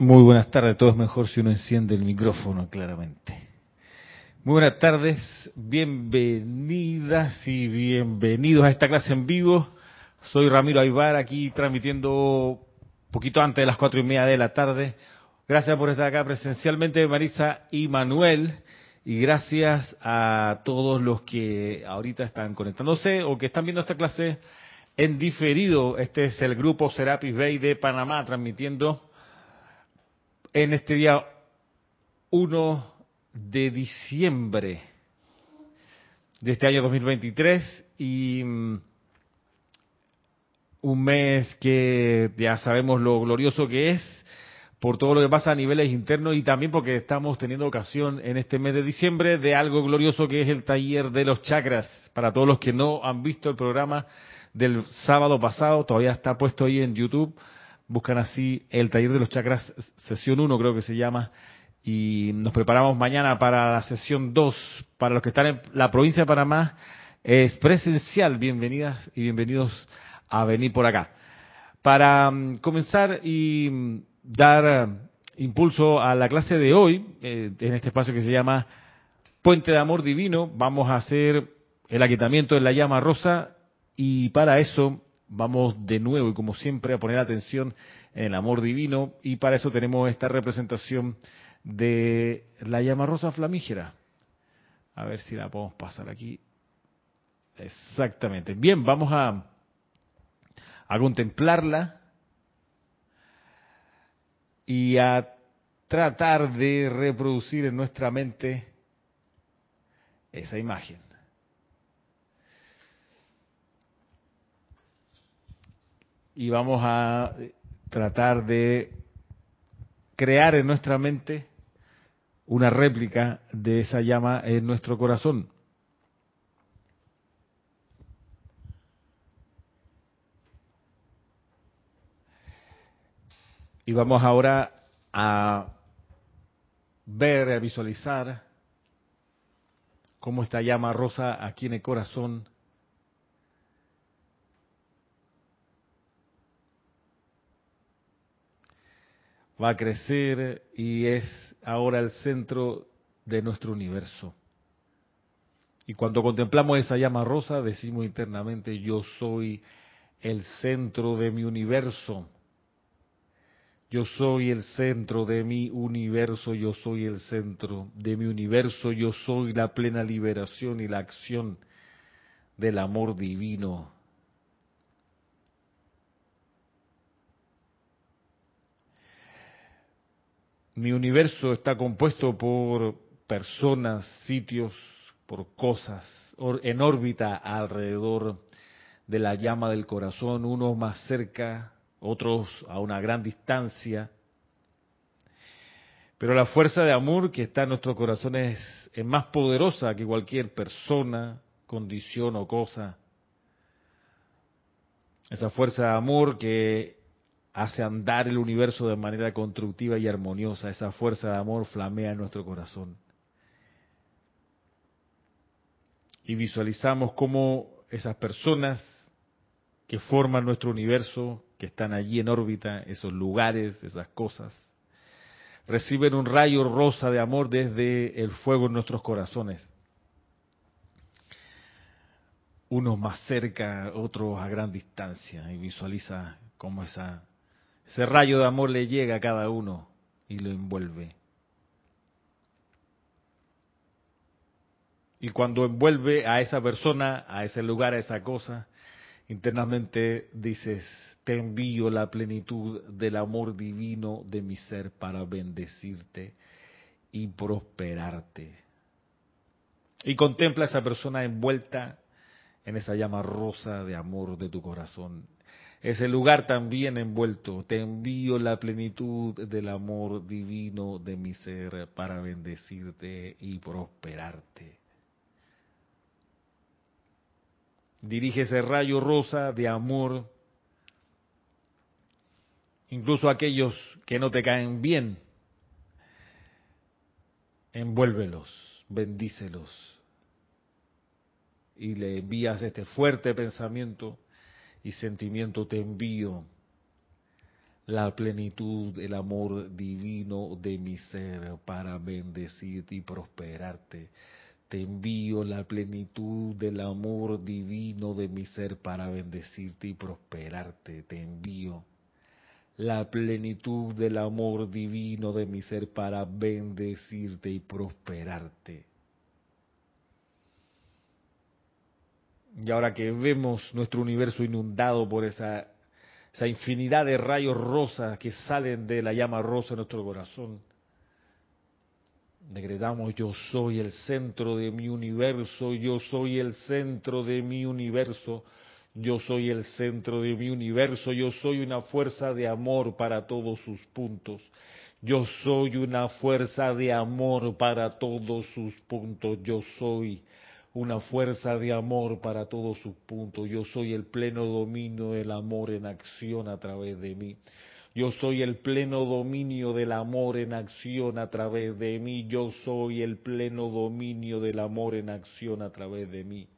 Muy buenas tardes, todo es mejor si uno enciende el micrófono, claramente. Muy buenas tardes, bienvenidas y bienvenidos a esta clase en vivo. Soy Ramiro Aybar, aquí transmitiendo poquito antes de las cuatro y media de la tarde. Gracias por estar acá presencialmente, Marisa y Manuel. Y gracias a todos los que ahorita están conectándose o que están viendo esta clase en diferido. Este es el grupo Serapis Bay de Panamá transmitiendo en este día 1 de diciembre de este año 2023 y mm, un mes que ya sabemos lo glorioso que es por todo lo que pasa a niveles internos y también porque estamos teniendo ocasión en este mes de diciembre de algo glorioso que es el taller de los chakras. Para todos los que no han visto el programa del sábado pasado, todavía está puesto ahí en YouTube. Buscan así el taller de los chakras, sesión 1 creo que se llama, y nos preparamos mañana para la sesión 2. Para los que están en la provincia de Panamá, es presencial. Bienvenidas y bienvenidos a venir por acá. Para mm, comenzar y mm, dar eh, impulso a la clase de hoy, eh, en este espacio que se llama Puente de Amor Divino, vamos a hacer el aquitamiento de la llama rosa y para eso vamos de nuevo y como siempre a poner atención en el amor divino y para eso tenemos esta representación de la llama rosa flamígera. A ver si la podemos pasar aquí. Exactamente. Bien, vamos a, a contemplarla y a tratar de reproducir en nuestra mente esa imagen. Y vamos a tratar de crear en nuestra mente una réplica de esa llama en nuestro corazón. Y vamos ahora a ver, a visualizar cómo esta llama rosa aquí en el corazón va a crecer y es ahora el centro de nuestro universo. Y cuando contemplamos esa llama rosa, decimos internamente, yo soy el centro de mi universo. Yo soy el centro de mi universo, yo soy el centro de mi universo, yo soy la plena liberación y la acción del amor divino. Mi universo está compuesto por personas, sitios, por cosas en órbita alrededor de la llama del corazón, unos más cerca otros a una gran distancia. Pero la fuerza de amor que está en nuestro corazón es, más poderosa que cualquier persona, condición o cosa. Esa fuerza de amor que hace andar el universo de manera constructiva y armoniosa, esa fuerza de amor flamea en nuestro corazón. Y visualizamos cómo esas personas que forman nuestro universo que están allí en órbita, esos lugares, esas cosas, reciben un rayo rosa de amor desde el fuego en nuestros corazones. Unos más cerca, otros a gran distancia, y visualiza cómo esa, ese rayo de amor le llega a cada uno y lo envuelve. Y cuando envuelve a esa persona, a ese lugar, a esa cosa, internamente dices, te envío la plenitud del amor divino de mi ser para bendecirte y prosperarte. Y contempla a esa persona envuelta en esa llama rosa de amor de tu corazón. Ese lugar también envuelto. Te envío la plenitud del amor divino de mi ser para bendecirte y prosperarte. Dirige ese rayo rosa de amor incluso aquellos que no te caen bien, envuélvelos, bendícelos y le envías este fuerte pensamiento y sentimiento, te envío la plenitud del amor divino de mi ser para bendecirte y prosperarte. Te envío la plenitud del amor divino de mi ser para bendecirte y prosperarte. Te envío la plenitud del amor divino de mi ser para bendecirte y prosperarte. Y ahora que vemos nuestro universo inundado por esa, infinidad de rayos rosas que salen de la llama rosa en nuestro corazón, decretamos yo soy el centro de mi universo, yo soy el centro de mi universo, yo soy el centro de mi universo, yo soy una fuerza de amor para todos sus puntos. Yo soy una fuerza de amor para todos sus puntos. Yo soy una fuerza de amor para todos sus puntos. Yo soy el pleno dominio del amor en acción a través de mí. Yo soy el pleno dominio del amor en acción a través de mí. Yo soy el pleno dominio del amor en acción a través de mí.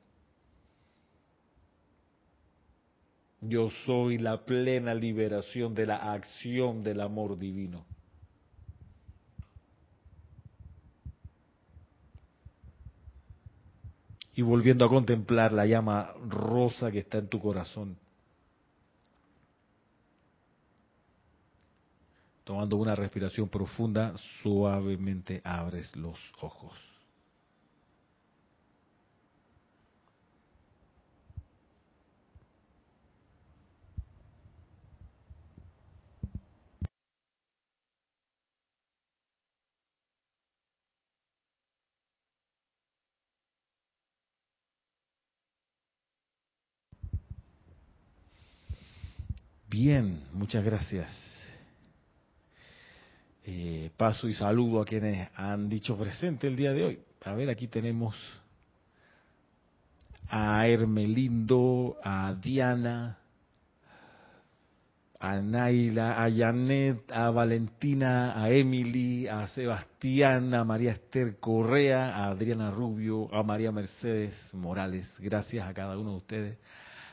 Yo soy la plena liberación de la acción del amor divino. Y volviendo a contemplar la llama rosa que está en tu corazón. Tomando una respiración profunda, suavemente abres los ojos. Bien, muchas gracias. Eh, paso y saludo a quienes han dicho presente el día de hoy. A ver, aquí tenemos a Hermelindo, a Diana, a Naila, a Janet, a Valentina, a Emily, a Sebastián, a María Esther Correa, a Adriana Rubio, a María Mercedes Morales. Gracias a cada uno de ustedes.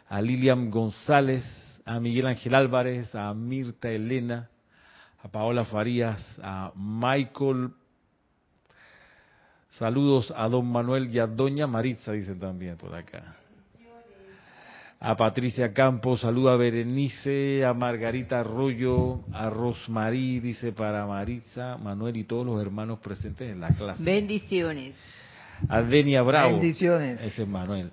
A Lilian González, a Miguel Ángel Álvarez, a Mirta Elena, a Paola Farías, a Michael. Saludos a don Manuel y a doña Maritza, dicen también por acá. A Patricia Campos, saluda a Berenice, a Margarita Arroyo, a Rosmarí, dice para Maritza, Manuel y todos los hermanos presentes en la clase. Bendiciones. A Denia Bravo. Bendiciones. Ese es Manuel.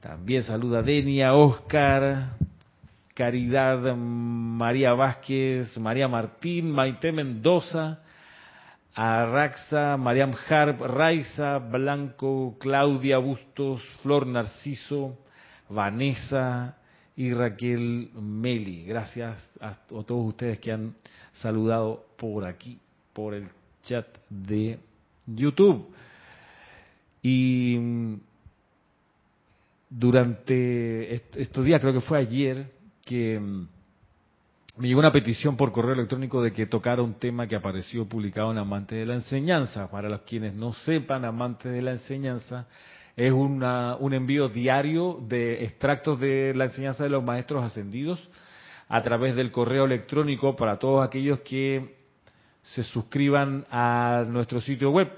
También saluda a Denia, Oscar, Caridad María Vázquez, María Martín, Maite Mendoza, Arraxa, Mariam Harp, Raiza, Blanco, Claudia Bustos, Flor Narciso, Vanessa y Raquel Meli. Gracias a, todos ustedes que han saludado por aquí, por el chat de YouTube. Y mm, durante estos días, creo que fue ayer, que mm, me llegó una petición por correo electrónico de que tocara un tema que apareció publicado en Amantes de la Enseñanza. Para los quienes no sepan, Amantes de la Enseñanza es una, un envío diario de extractos de la enseñanza de los maestros ascendidos a través del correo electrónico para todos aquellos que se suscriban a nuestro sitio web,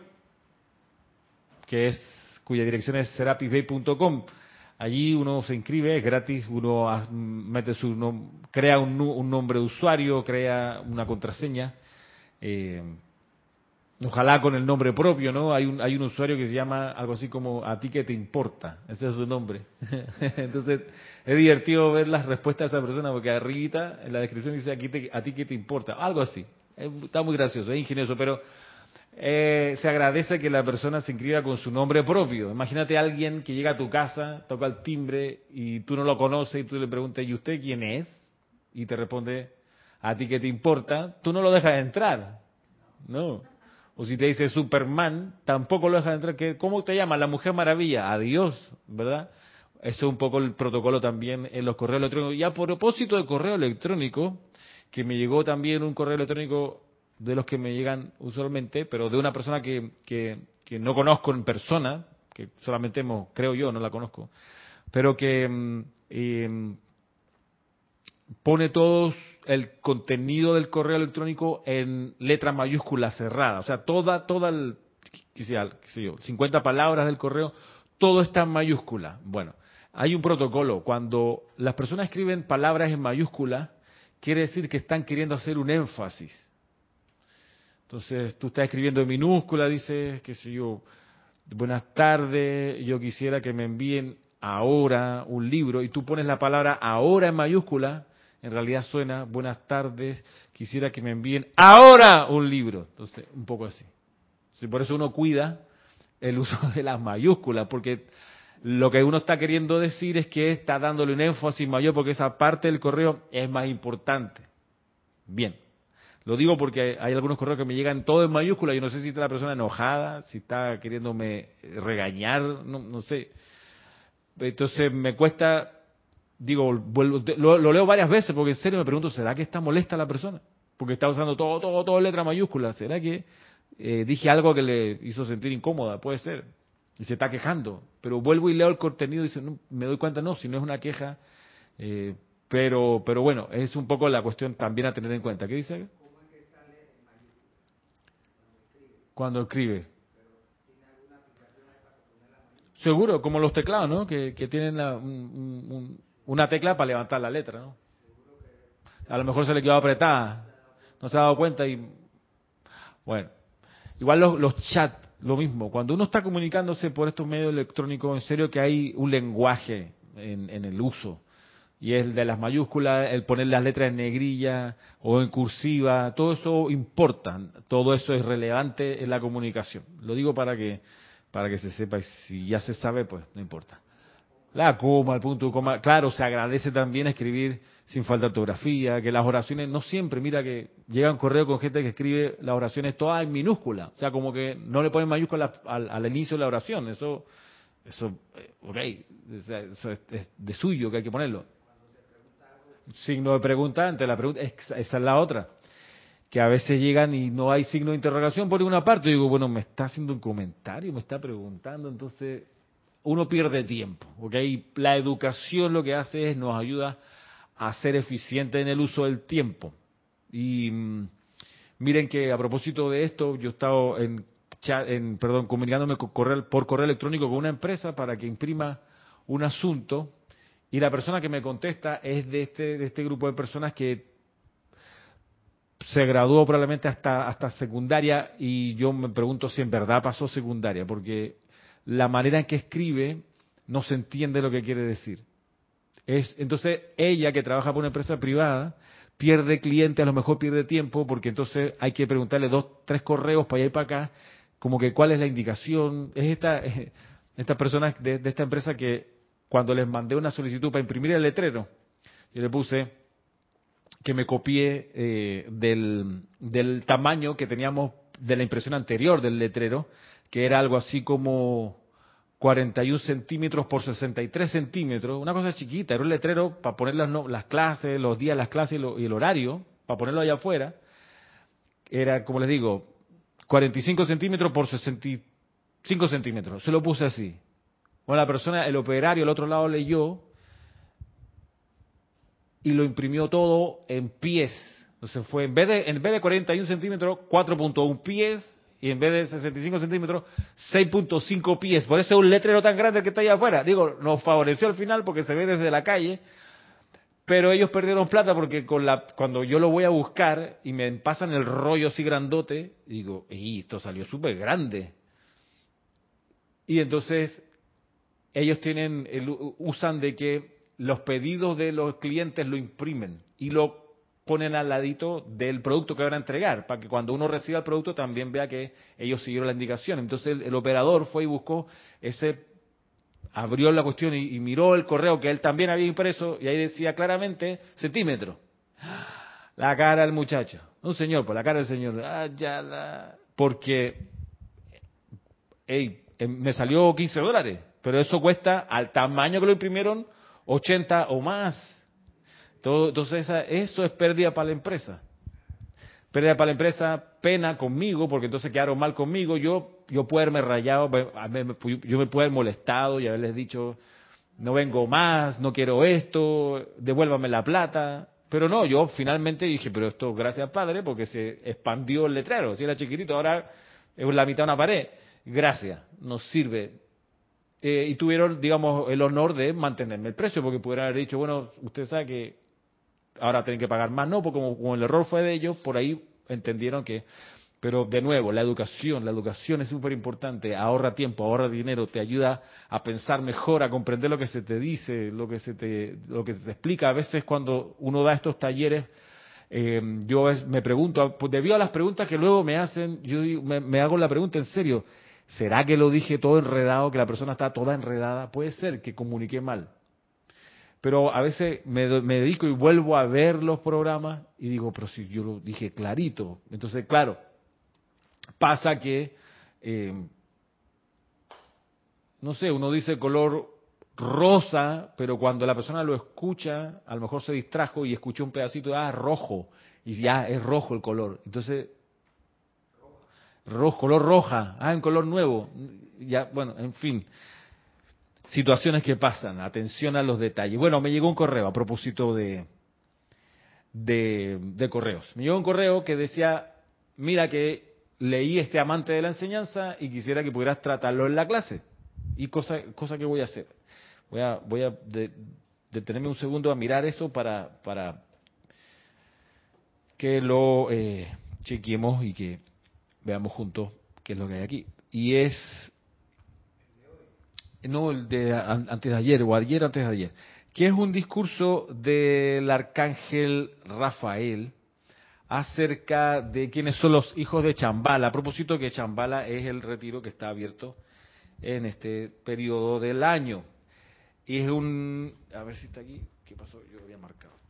que es cuya dirección es serapisbay.com. Allí uno se inscribe, es gratis, uno mete su crea un, nombre de usuario, crea una contraseña. Eh, ojalá con el nombre propio, ¿no? Hay un, hay un usuario que se llama algo así como a ti que te importa, ese es su nombre. Entonces, es divertido ver las respuestas de esa persona porque arribita en la descripción dice a ti que te importa, algo así. Está muy gracioso, es ingenioso, pero eh, se agradece que la persona se inscriba con su nombre propio. Imagínate a alguien que llega a tu casa, toca el timbre y tú no lo conoces y tú le preguntas, ¿y usted quién es? Y te responde, ¿a ti qué te importa? Tú no lo dejas entrar. No. O si te dice Superman, tampoco lo dejas entrar. ¿Cómo te llama? La Mujer Maravilla. Adiós, ¿verdad? Eso es un poco el protocolo también en los correos electrónicos. Y a propósito de correo electrónico, que me llegó también un correo electrónico de los que me llegan usualmente, pero de una persona que, que, no conozco en persona, que solamente creo yo, no la conozco, pero que mm, pone todo el contenido del correo electrónico en letra mayúscula cerrada. O sea, toda, toda el, qué sé yo, 50 palabras del correo, todo está en mayúscula. Bueno, hay un protocolo. Cuando las personas escriben palabras en mayúscula, quiere decir que están queriendo hacer un énfasis. Entonces, tú estás escribiendo en minúscula, dices, qué sé yo, buenas tardes, yo quisiera que me envíen ahora un libro, y tú pones la palabra ahora en mayúscula, en realidad suena buenas tardes, quisiera que me envíen ahora un libro. Entonces, un poco así. por eso uno cuida el uso de las mayúsculas, porque lo que uno está queriendo decir es que está dándole un énfasis mayor porque esa parte del correo es más importante. Bien. Lo digo porque hay algunos correos que me llegan todo en mayúscula. Yo no sé si está la persona enojada, si está queriéndome regañar, no, no sé. Entonces me cuesta, digo, lo, leo varias veces porque en serio me pregunto, ¿será que está molesta la persona? Porque está usando todo, todo, todo letra mayúscula. ¿Será que eh, dije algo que le hizo sentir incómoda? Puede ser. Y se está quejando. Pero vuelvo y leo el contenido y dice, me doy cuenta, no, si no es una queja. Eh, pero, pero bueno, es un poco la cuestión también a tener en cuenta. ¿Qué dice? Cuando escribe. Seguro, como los teclados, ¿no? Que, tienen una tecla para levantar la letra, ¿no? A lo mejor se le quedó apretada, no se ha dado cuenta y... Bueno, igual los, los chats, lo mismo. Cuando uno está comunicándose por estos medios electrónicos, en serio que hay un lenguaje en, en el uso y el de las mayúsculas, el poner las letras en negrilla o en cursiva, todo eso importa, todo eso es relevante en la comunicación. Lo digo para que para que se sepa y si ya se sabe, pues no importa. La coma, el punto coma, claro, se agradece también escribir sin falta ortografía, que las oraciones no siempre, mira que llega un correo con gente que escribe las oraciones todas en minúscula, o sea, como que no le ponen mayúsculas al, inicio de la oración, eso eso, eh, ok, eso es de suyo que hay que ponerlo signo de pregunta ante la pregunta. Esa es la otra. Que a veces llegan y no hay signo de interrogación por ninguna parte. Y digo, bueno, me está haciendo un comentario, me está preguntando. Entonces, uno pierde tiempo. ¿ok? La educación lo que hace es nos ayuda a ser eficiente en el uso del tiempo. Y mm, miren que a propósito de esto, yo he estado en, perdón, comunicándome por correo electrónico con una empresa para que imprima un asunto y la persona que me contesta es de este, de este grupo de personas que se graduó probablemente hasta, hasta secundaria y yo me pregunto si en verdad pasó secundaria, porque la manera en que escribe no se entiende lo que quiere decir. Es, entonces ella que trabaja por una empresa privada pierde cliente, a lo mejor pierde tiempo, porque entonces hay que preguntarle dos, tres correos para allá y para acá, como que cuál es la indicación. Es esta, esta persona de esta empresa que cuando les mandé una solicitud para imprimir el letrero, yo le puse que me copié eh, del, tamaño que teníamos de la impresión anterior del letrero, que era algo así como 41 centímetros por 63 centímetros, una cosa chiquita, era un letrero para poner las, las clases, los días, las clases y, el horario, para ponerlo allá afuera. Era, como les digo, 45 centímetros por 65 centímetros. Se lo puse así. Bueno, la persona, el operario al otro lado leyó y lo imprimió todo en pies. Entonces fue, en vez de, en vez de 41 centímetros, 4.1 pies, y en vez de 65 centímetros, 6.5 pies. Por eso es un letrero tan grande que está allá afuera. Digo, nos favoreció al final porque se ve desde la calle, pero ellos perdieron plata porque cuando yo lo voy a buscar y me pasan el rollo así grandote, digo, y esto salió súper grande. Y entonces ellos tienen, usan de que los pedidos de los clientes lo imprimen y lo ponen al ladito del producto que van a entregar, para que cuando uno reciba el producto también vea que ellos siguieron la indicación. Entonces el, operador fue y buscó ese, abrió la cuestión y, miró el correo que él también había impreso y ahí decía claramente centímetro. La cara del muchacho, un señor, por la cara del señor, ah, ya la... porque hey, em, me salió 15 dólares pero eso cuesta al tamaño que lo imprimieron 80 o más. Entonces eso es pérdida para la empresa. Pérdida para la empresa, pena conmigo, porque entonces quedaron mal conmigo. Yo, yo puedo haberme rayado, yo me puedo haber molestado y haberles dicho, no vengo más, no quiero esto, devuélvame la plata. Pero no, yo finalmente dije, pero esto gracias Padre, porque se expandió el letrero. Si era chiquitito, ahora es la mitad de una pared. Gracias, nos sirve. Eh, y tuvieron, digamos, el honor de mantenerme el precio, porque pudieran haber dicho, bueno, usted sabe que ahora tienen que pagar más. No, porque como, el error fue de ellos, por ahí entendieron que... Pero de nuevo, la educación, la educación es súper importante, ahorra tiempo, ahorra dinero, te ayuda a pensar mejor, a comprender lo que se te dice, lo que se te, lo que se te explica. A veces cuando uno da estos talleres, eh, yo me pregunto, pues debido a las preguntas que luego me hacen, yo me hago la pregunta en serio, ¿será que lo dije todo enredado, que la persona está toda enredada? Puede ser que comuniqué mal pero a veces me, dedico y vuelvo a ver los programas y digo, pero si yo lo dije clarito. Entonces, claro, pasa que, eh, no sé, uno dice color rosa, pero cuando la persona lo escucha, a lo mejor se distrajo y escuchó un pedacito ah, rojo, y ya es rojo el color. Entonces, rojo, color roja, ah, en color nuevo. Ya, bueno, en fin situaciones que pasan. Atención a los detalles. Bueno, me llegó un correo a propósito de, de, correos. Me llegó un correo que decía, mira que leí este amante de la enseñanza y quisiera que pudieras tratarlo en la clase. Y cosa, cosa que voy a hacer. Voy a, voy a detenerme un segundo a mirar eso para, para que lo eh, chequemos y que veamos juntos qué es lo que hay aquí. Y es no el de antes de ayer o ayer antes de ayer, que es un discurso del arcángel Rafael acerca de quiénes son los hijos de Chambala. A propósito que Chambala es el retiro que está abierto en este periodo del año. Y es un... A ver si está aquí. ¿Qué pasó? Yo lo había marcado.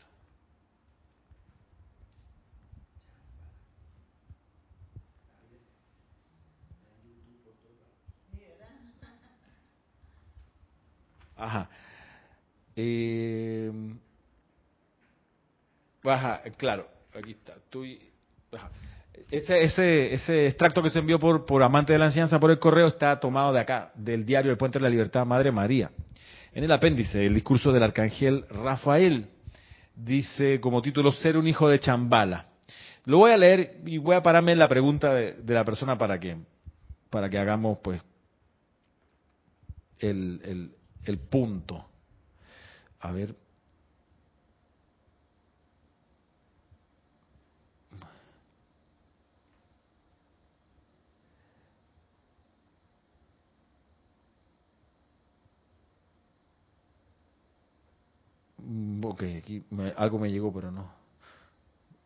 Ajá. Eh, claro, aquí está. Ese, ese, ese extracto que se envió por, por Amante de la Enseñanza por el correo está tomado de acá, del diario El Puente de la Libertad, Madre María. En el apéndice, el discurso del arcángel Rafael dice como título Ser un hijo de Chambala. Lo voy a leer y voy a pararme en la pregunta de, de la persona para que, para que hagamos pues el, el, el punto. A ver. Mm, ok, aquí algo me llegó, pero no.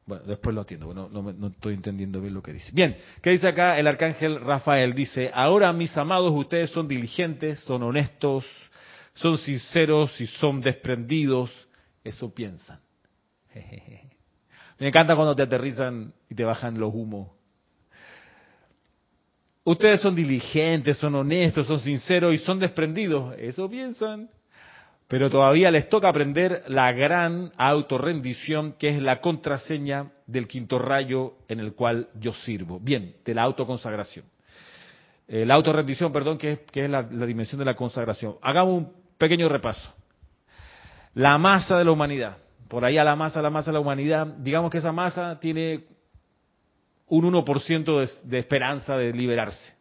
Bueno, después lo atiendo, no, no, no, estoy entendiendo bien lo que dice. Bien, ¿qué dice acá el arcángel Rafael? Dice, ahora mis amados, ustedes son diligentes, son honestos, son sinceros y son desprendidos, eso piensan. Me encanta cuando te aterrizan y te bajan los humos. Ustedes son diligentes, son honestos, son sinceros y son desprendidos, eso piensan. Pero todavía les toca aprender la gran autorrendición que es la contraseña del quinto rayo en el cual yo sirvo. Bien, de la autoconsagración. Eh, la autorrendición, perdón, que es, la, la, dimensión de la consagración. Hagamos un pequeño repaso. La masa de la humanidad. Por ahí a la masa, la masa de la humanidad. Digamos que esa masa tiene un 1% de, de esperanza de liberarse.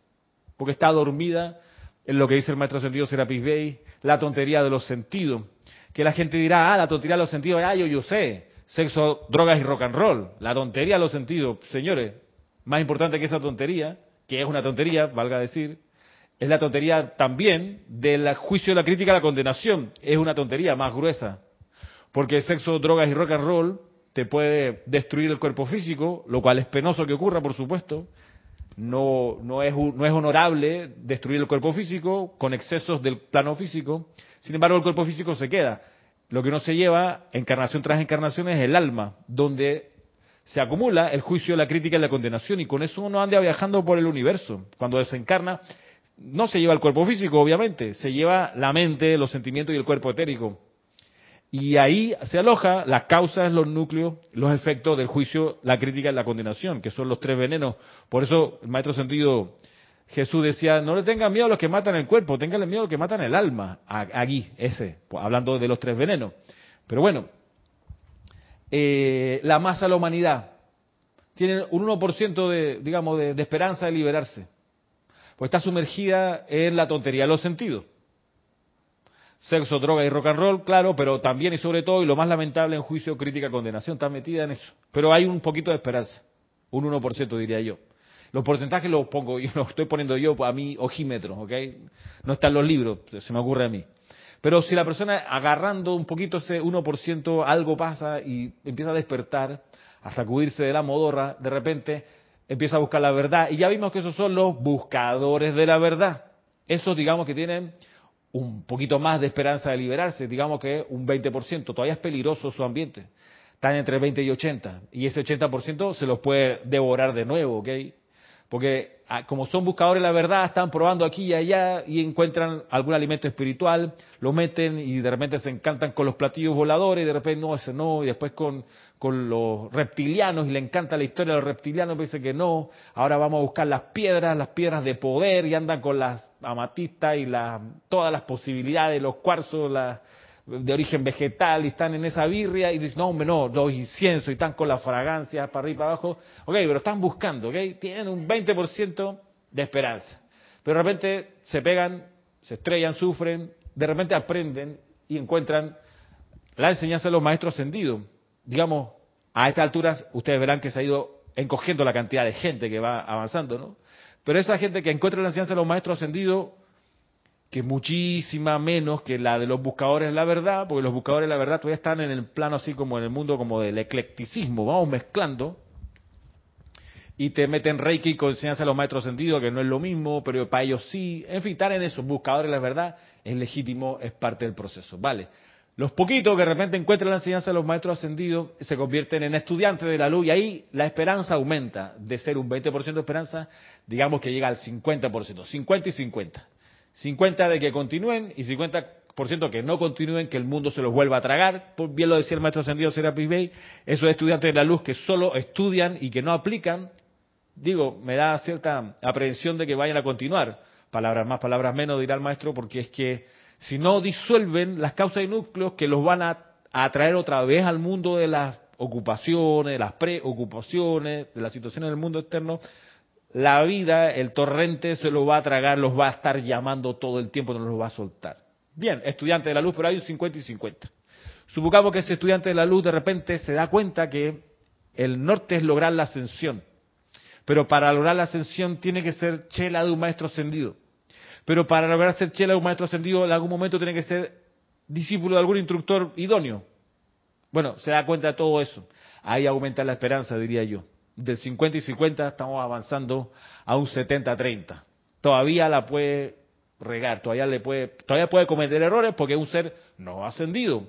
Porque está dormida en lo que dice el maestro sentido Serapis Bey, la tontería de los sentidos. Que la gente dirá, ah, la tontería de los sentidos, ah, yo, yo sé, sexo, drogas y rock and roll. La tontería de los sentidos, señores, más importante que esa tontería, que es una tontería, valga decir, es la tontería también del juicio, de la crítica, la condenación. Es una tontería más gruesa. Porque sexo, drogas y rock and roll te puede destruir el cuerpo físico, lo cual es penoso que ocurra, por supuesto. No, no, es, no es honorable destruir el cuerpo físico con excesos del plano físico. Sin embargo, el cuerpo físico se queda. Lo que no se lleva, encarnación tras encarnación, es el alma, donde se acumula el juicio, la crítica y la condenación. Y con eso uno anda viajando por el universo. Cuando desencarna, no se lleva el cuerpo físico, obviamente, se lleva la mente, los sentimientos y el cuerpo etérico. Y ahí se aloja las causas, los núcleos, los efectos del juicio, la crítica y la condenación, que son los tres venenos. Por eso el maestro sentido Jesús decía, no le tengan miedo a los que matan el cuerpo, tenganle miedo a los que matan el alma. Aquí, ese, hablando de los tres venenos. Pero bueno, eh, la masa de la humanidad tiene un 1% de, digamos, de esperanza de liberarse. Pues está sumergida en la tontería de los sentidos. Sexo, droga y rock and roll, claro, pero también y sobre todo, y lo más lamentable en juicio, crítica, condenación, está metida en eso. Pero hay un poquito de esperanza, un 1% diría yo. Los porcentajes los pongo, yo los estoy poniendo yo a mi ojímetro, ¿ok? No están los libros, se me ocurre a mí. Pero si la persona agarrando un poquito ese 1%, algo pasa y empieza a despertar, a sacudirse de la modorra, de repente empieza a buscar la verdad. Y ya vimos que esos son los buscadores de la verdad. Esos, digamos, que tienen un poquito más de esperanza de liberarse, digamos que un 20%. Todavía es peligroso su ambiente. Están entre 20 y 80. Y ese 80% se los puede devorar de nuevo, ¿ok? Porque como son buscadores de la verdad, están probando aquí y allá y encuentran algún alimento espiritual, lo meten y de repente se encantan con los platillos voladores y de repente no, ese no, y después con, con los reptilianos y le encanta la historia de los reptilianos, dice que no, ahora vamos a buscar las piedras, las piedras de poder y andan con las amatistas y las, todas las posibilidades, los cuarzos, las de origen vegetal y están en esa birria y dicen, no, hombre, no, los inciensos y están con la fragancia para arriba y para abajo. Ok, pero están buscando, ok, tienen un 20% de esperanza. Pero de repente se pegan, se estrellan, sufren, de repente aprenden y encuentran la enseñanza de los maestros ascendidos. Digamos, a estas alturas ustedes verán que se ha ido encogiendo la cantidad de gente que va avanzando, ¿no? Pero esa gente que encuentra la enseñanza de los maestros ascendidos que muchísima menos que la de los buscadores de la verdad, porque los buscadores de la verdad todavía están en el plano así como en el mundo como del eclecticismo, vamos mezclando, y te meten Reiki con enseñanza de los maestros sentidos, que no es lo mismo, pero para ellos sí, en fin, estar en esos buscadores de la verdad es legítimo, es parte del proceso, ¿vale? Los poquitos que de repente encuentran la enseñanza de los maestros ascendidos se convierten en estudiantes de la luz y ahí la esperanza aumenta. De ser un 20% de esperanza, digamos que llega al 50%, 50 y 50. 50 de que continúen y 50% que no continúen, que el mundo se los vuelva a tragar. Bien lo decía el maestro ascendido Serapis Bey, esos estudiantes de la luz que solo estudian y que no aplican, digo, me da cierta aprehensión de que vayan a continuar. Palabras más, palabras menos, dirá el maestro, porque es que si no disuelven las causas y núcleos que los van a atraer otra vez al mundo de las ocupaciones, de las preocupaciones, de las situaciones del mundo externo, la vida, el torrente se lo va a tragar, los va a estar llamando todo el tiempo, no los va a soltar. Bien, estudiante de la luz, pero hay un 50 y 50. Supongamos que ese estudiante de la luz de repente se da cuenta que el norte es lograr la ascensión. Pero para lograr la ascensión tiene que ser chela de un maestro ascendido. Pero para lograr ser chela de un maestro ascendido, en algún momento tiene que ser discípulo de algún instructor idóneo. Bueno, se da cuenta de todo eso. Ahí aumenta la esperanza, diría yo del 50 y 50 estamos avanzando a un 70-30. Todavía la puede regar, todavía le puede, todavía puede cometer errores porque es un ser no ascendido.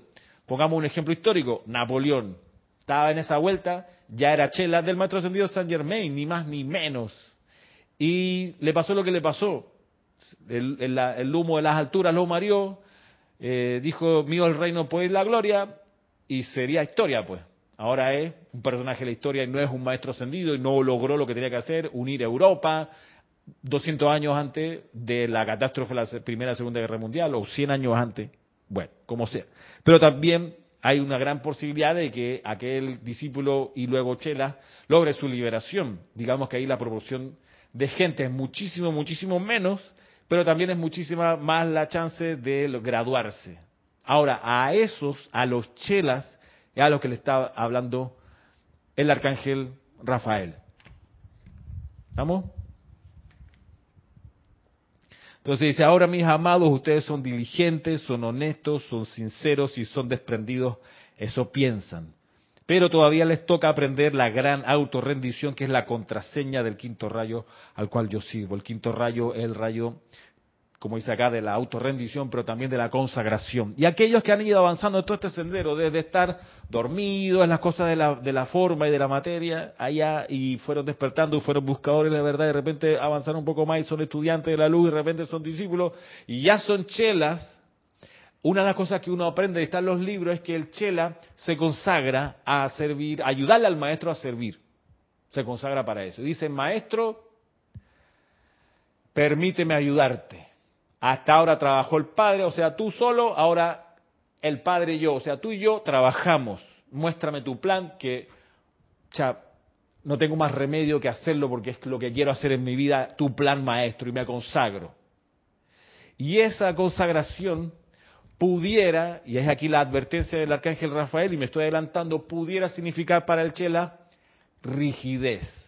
Pongamos un ejemplo histórico, Napoleón. Estaba en esa vuelta, ya era chela del maestro ascendido Saint Germain, ni más ni menos. Y le pasó lo que le pasó. El, humo de las alturas lo mareó, eh, dijo, mío el reino pues la gloria, y sería historia pues. Ahora es un personaje de la historia y no es un maestro ascendido y no logró lo que tenía que hacer, unir Europa 200 años antes de la catástrofe de la Primera y Segunda Guerra Mundial o 100 años antes, bueno, como sea. Pero también hay una gran posibilidad de que aquel discípulo y luego Chela logre su liberación. Digamos que ahí la proporción de gente es muchísimo, muchísimo menos, pero también es muchísima más la chance de graduarse. Ahora, a esos, a los chelas, es a lo que le está hablando el arcángel Rafael. ¿Estamos? Entonces dice, ahora mis amados, ustedes son diligentes, son honestos, son sinceros y son desprendidos, eso piensan. Pero todavía les toca aprender la gran autorrendición que es la contraseña del quinto rayo al cual yo sirvo. El quinto rayo es el rayo como dice acá, de la autorrendición, pero también de la consagración. Y aquellos que han ido avanzando en todo este sendero, desde estar dormidos en las cosas de la, de la forma y de la materia, allá, y fueron despertando, y fueron buscadores de la verdad, y de repente avanzaron un poco más y son estudiantes de la luz, y de repente son discípulos, y ya son chelas, una de las cosas que uno aprende de estar en los libros es que el chela se consagra a servir, ayudarle al maestro a servir. Se consagra para eso. Dice, maestro, permíteme ayudarte. Hasta ahora trabajó el Padre, o sea, tú solo, ahora el Padre y yo, o sea, tú y yo trabajamos. muéstrame tu plan, que ya no tengo más remedio que hacerlo porque es lo que quiero hacer en mi vida, tu plan maestro, y me consagro. Y esa consagración pudiera, y es aquí la advertencia del arcángel Rafael, y me estoy adelantando, pudiera significar para el Chela rigidez.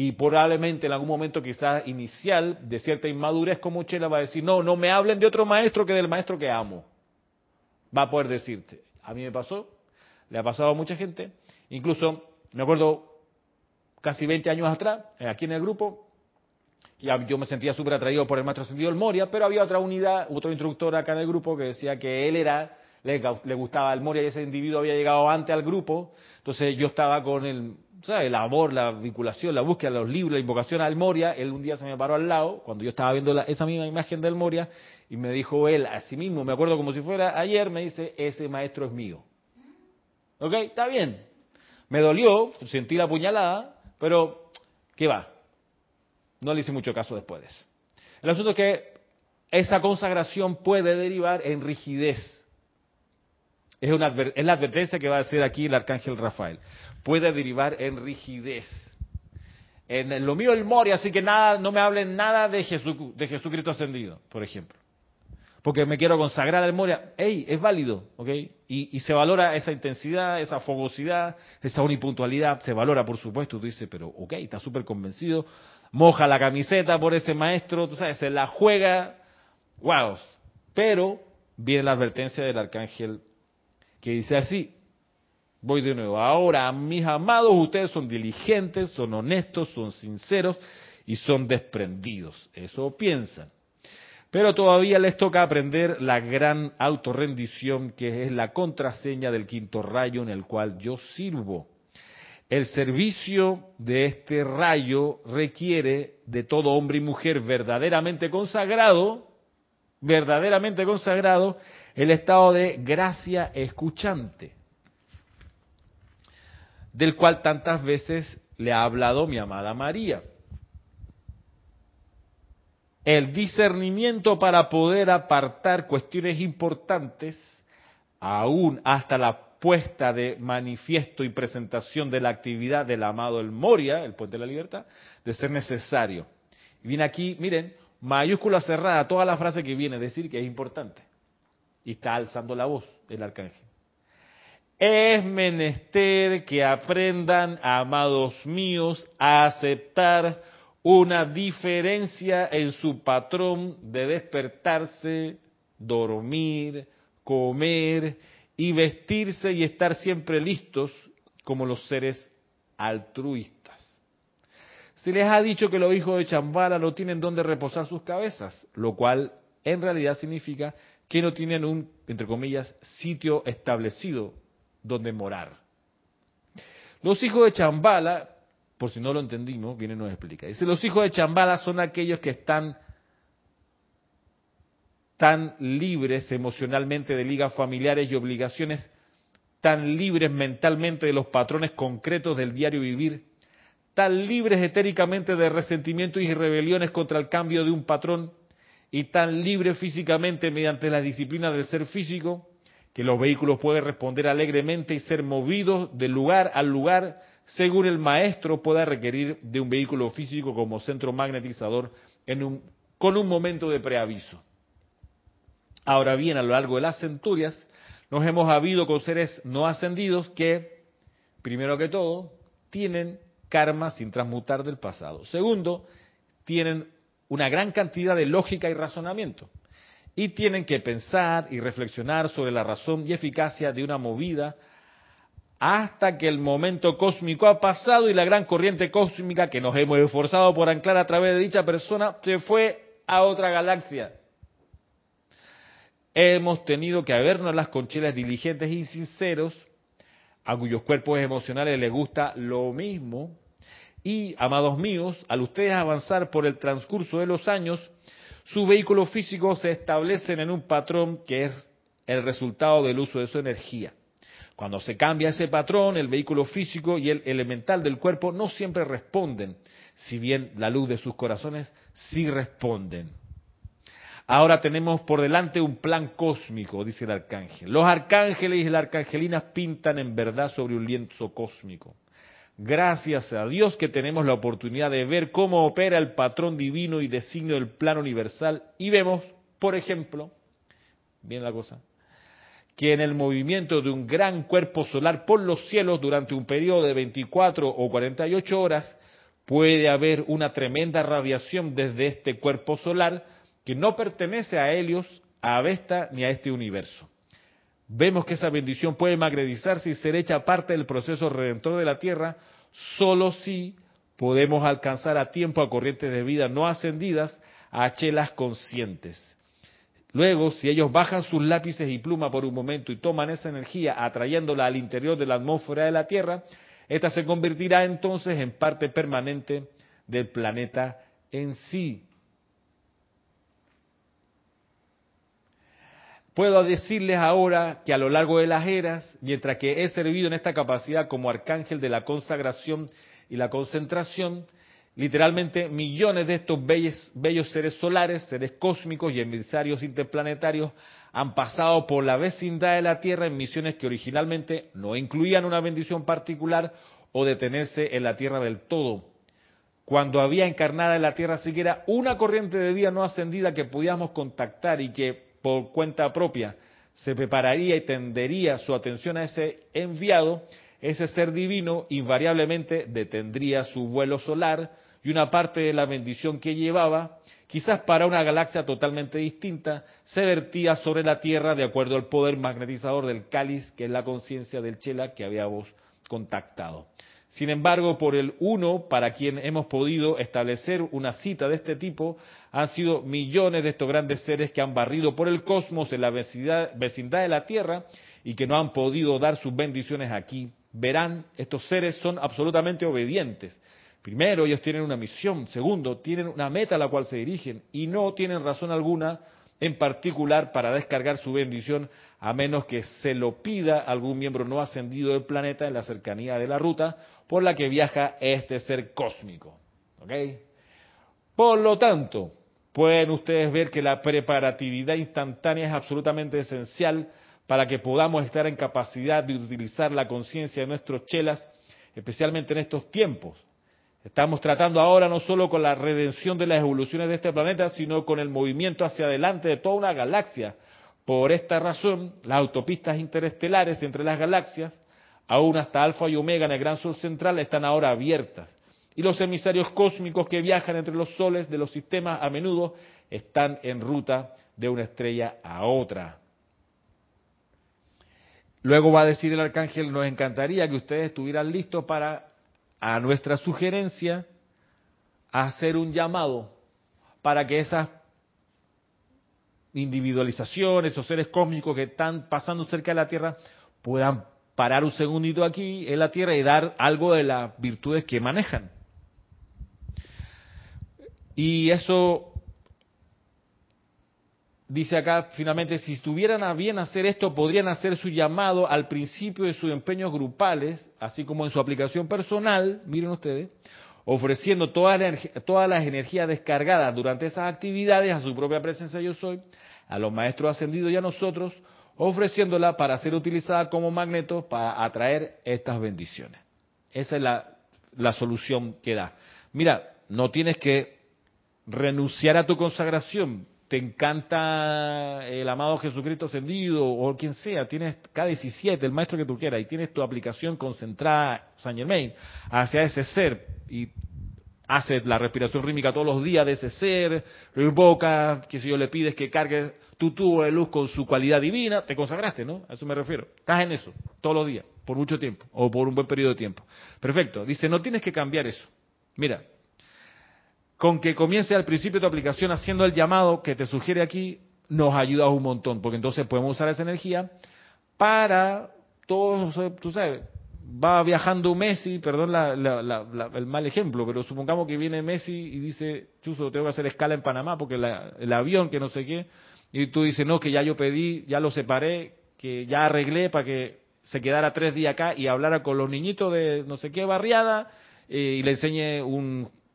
Y probablemente en algún momento quizás inicial de cierta inmadurez como Chela va a decir, no, no me hablen de otro maestro que del maestro que amo. Va a poder decirte. A mí me pasó, le ha pasado a mucha gente. Incluso, me acuerdo, casi 20 años atrás, aquí en el grupo, yo me sentía súper atraído por el maestro ascendido el Moria, pero había otra unidad, otro instructor acá en el grupo que decía que él era, le, gustaba el Moria y ese individuo había llegado antes al grupo, entonces yo estaba con el, ¿sabes? el amor, la vinculación, la búsqueda los libros, la invocación al Moria, él un día se me paró al lado, cuando yo estaba viendo esa misma imagen del Moria, y me dijo él, a sí mismo, me acuerdo como si fuera ayer, me dice, ese maestro es mío. ¿Ok? Está bien. Me dolió, sentí la puñalada, pero, ¿qué va? No le hice mucho caso después de eso. El asunto es que esa consagración puede derivar en rigidez. Es, la advertencia que va a hacer aquí el arcángel Rafael. Puede derivar en rigidez. En, lo mío el Moria, así que nada, no me hablen nada de, de Jesucristo ascendido, por ejemplo. Porque me quiero consagrar al Moria. ¡Ey! Es válido, ¿ok? Y, y, se valora esa intensidad, esa fogosidad, esa unipuntualidad. Se valora, por supuesto. Tú dices, pero, ok, está súper convencido moja la camiseta por ese maestro, tú sabes, se la juega, wow. Pero viene la advertencia del arcángel que dice así, voy de nuevo, ahora mis amados, ustedes son diligentes, son honestos, son sinceros y son desprendidos, eso piensan. Pero todavía les toca aprender la gran autorrendición que es la contraseña del quinto rayo en el cual yo sirvo. El servicio de este rayo requiere de todo hombre y mujer verdaderamente consagrado, verdaderamente consagrado, el estado de gracia escuchante, del cual tantas veces le ha hablado mi amada María. El discernimiento para poder apartar cuestiones importantes, aún hasta la puesta de manifiesto y presentación de la actividad del amado El Moria, el puente de la libertad, de ser necesario. Y viene aquí, miren, mayúscula cerrada, toda la frase que viene decir que es importante. Y está alzando la voz el arcángel. Es menester que aprendan, amados míos, a aceptar una diferencia en su patrón de despertarse, dormir, comer y vestirse y estar siempre listos como los seres altruistas. Se les ha dicho que los hijos de Chambala no tienen donde reposar sus cabezas, lo cual en realidad significa que no tienen un, entre comillas, sitio establecido donde morar. Los hijos de Chambala, por si no lo entendimos, viene y nos explica. Dice, los hijos de Chambala son aquellos que están tan libres emocionalmente de ligas familiares y obligaciones, tan libres mentalmente de los patrones concretos del diario vivir, tan libres etéricamente de resentimientos y rebeliones contra el cambio de un patrón, y tan libres físicamente mediante las disciplinas del ser físico, que los vehículos pueden responder alegremente y ser movidos de lugar al lugar según el maestro pueda requerir de un vehículo físico como centro magnetizador con un momento de preaviso. Ahora bien, a lo largo de las centurias, nos hemos habido con seres no ascendidos que, primero que todo, tienen karma sin transmutar del pasado. Segundo, tienen una gran cantidad de lógica y razonamiento. Y tienen que pensar y reflexionar sobre la razón y eficacia de una movida hasta que el momento cósmico ha pasado y la gran corriente cósmica que nos hemos esforzado por anclar a través de dicha persona se fue a otra galaxia hemos tenido que habernos las conchelas diligentes y sinceros, a cuyos cuerpos emocionales les gusta lo mismo, y, amados míos, al ustedes avanzar por el transcurso de los años, sus vehículos físicos se establecen en un patrón que es el resultado del uso de su energía. Cuando se cambia ese patrón, el vehículo físico y el elemental del cuerpo no siempre responden, si bien la luz de sus corazones sí responden. Ahora tenemos por delante un plan cósmico, dice el arcángel. Los arcángeles y las arcangelinas pintan en verdad sobre un lienzo cósmico. Gracias a Dios que tenemos la oportunidad de ver cómo opera el patrón divino y designio del plano universal y vemos, por ejemplo, bien la cosa, que en el movimiento de un gran cuerpo solar por los cielos durante un periodo de 24 o 48 horas puede haber una tremenda radiación desde este cuerpo solar que no pertenece a Helios, a Vesta ni a este universo. Vemos que esa bendición puede magnetizarse y ser hecha parte del proceso redentor de la Tierra solo si podemos alcanzar a tiempo a corrientes de vida no ascendidas a chelas conscientes. Luego, si ellos bajan sus lápices y pluma por un momento y toman esa energía atrayéndola al interior de la atmósfera de la Tierra, esta se convertirá entonces en parte permanente del planeta en sí. Puedo decirles ahora que a lo largo de las eras, mientras que he servido en esta capacidad como arcángel de la consagración y la concentración, literalmente millones de estos bellos, seres solares, seres cósmicos y emisarios interplanetarios han pasado por la vecindad de la Tierra en misiones que originalmente no incluían una bendición particular o detenerse en la Tierra del todo. Cuando había encarnada en la Tierra siquiera una corriente de vida no ascendida que podíamos contactar y que por cuenta propia se prepararía y tendería su atención a ese enviado, ese ser divino invariablemente detendría su vuelo solar y una parte de la bendición que llevaba, quizás para una galaxia totalmente distinta, se vertía sobre la Tierra de acuerdo al poder magnetizador del cáliz, que es la conciencia del Chela que habíamos contactado. Sin embargo, por el uno para quien hemos podido establecer una cita de este tipo, han sido millones de estos grandes seres que han barrido por el cosmos en la vecindad, de la Tierra y que no han podido dar sus bendiciones aquí. Verán, estos seres son absolutamente obedientes. Primero, ellos tienen una misión. Segundo, tienen una meta a la cual se dirigen y no tienen razón alguna en particular para descargar su bendición a menos que se lo pida algún miembro no ascendido del planeta en la cercanía de la ruta por la que viaja este ser cósmico. ¿Ok? Por lo tanto, pueden ustedes ver que la preparatividad instantánea es absolutamente esencial para que podamos estar en capacidad de utilizar la conciencia de nuestros chelas, especialmente en estos tiempos. Estamos tratando ahora no solo con la redención de las evoluciones de este planeta, sino con el movimiento hacia adelante de toda una galaxia. Por esta razón, las autopistas interestelares entre las galaxias aún hasta Alfa y Omega en el gran sol central están ahora abiertas. Y los emisarios cósmicos que viajan entre los soles de los sistemas a menudo están en ruta de una estrella a otra. Luego va a decir el arcángel, nos encantaría que ustedes estuvieran listos para, a nuestra sugerencia, hacer un llamado para que esas individualizaciones o seres cósmicos que están pasando cerca de la Tierra puedan parar un segundito aquí en la tierra y dar algo de las virtudes que manejan. Y eso dice acá finalmente, si estuvieran a bien hacer esto, podrían hacer su llamado al principio de sus empeños grupales, así como en su aplicación personal, miren ustedes, ofreciendo todas las energías descargadas durante esas actividades a su propia presencia yo soy, a los maestros ascendidos y a nosotros, ofreciéndola para ser utilizada como magneto para atraer estas bendiciones. Esa es la, solución que da. Mira, no tienes que renunciar a tu consagración. Te encanta el amado Jesucristo ascendido o quien sea, tienes K17, el maestro que tú quieras, y tienes tu aplicación concentrada, Saint Germain, hacia ese ser, y haces la respiración rítmica todos los días de ese ser, lo invocas, que si yo le pides que cargue tu tubo de luz con su cualidad divina, te consagraste, ¿no? A eso me refiero. Estás en eso, todos los días, por mucho tiempo, o por un buen periodo de tiempo. Perfecto. Dice, no tienes que cambiar eso. Mira, con que comience al principio tu aplicación haciendo el llamado que te sugiere aquí, nos ayuda un montón, porque entonces podemos usar esa energía para todos, tú sabes, va viajando Messi, perdón el mal ejemplo, pero supongamos que viene Messi y dice, Chuso, tengo que hacer escala en Panamá porque el avión que no sé qué, y tú dices, no, que ya yo pedí, ya lo separé, que ya arreglé para que se quedara tres días acá y hablara con los niñitos de no sé qué barriada eh, y le enseñe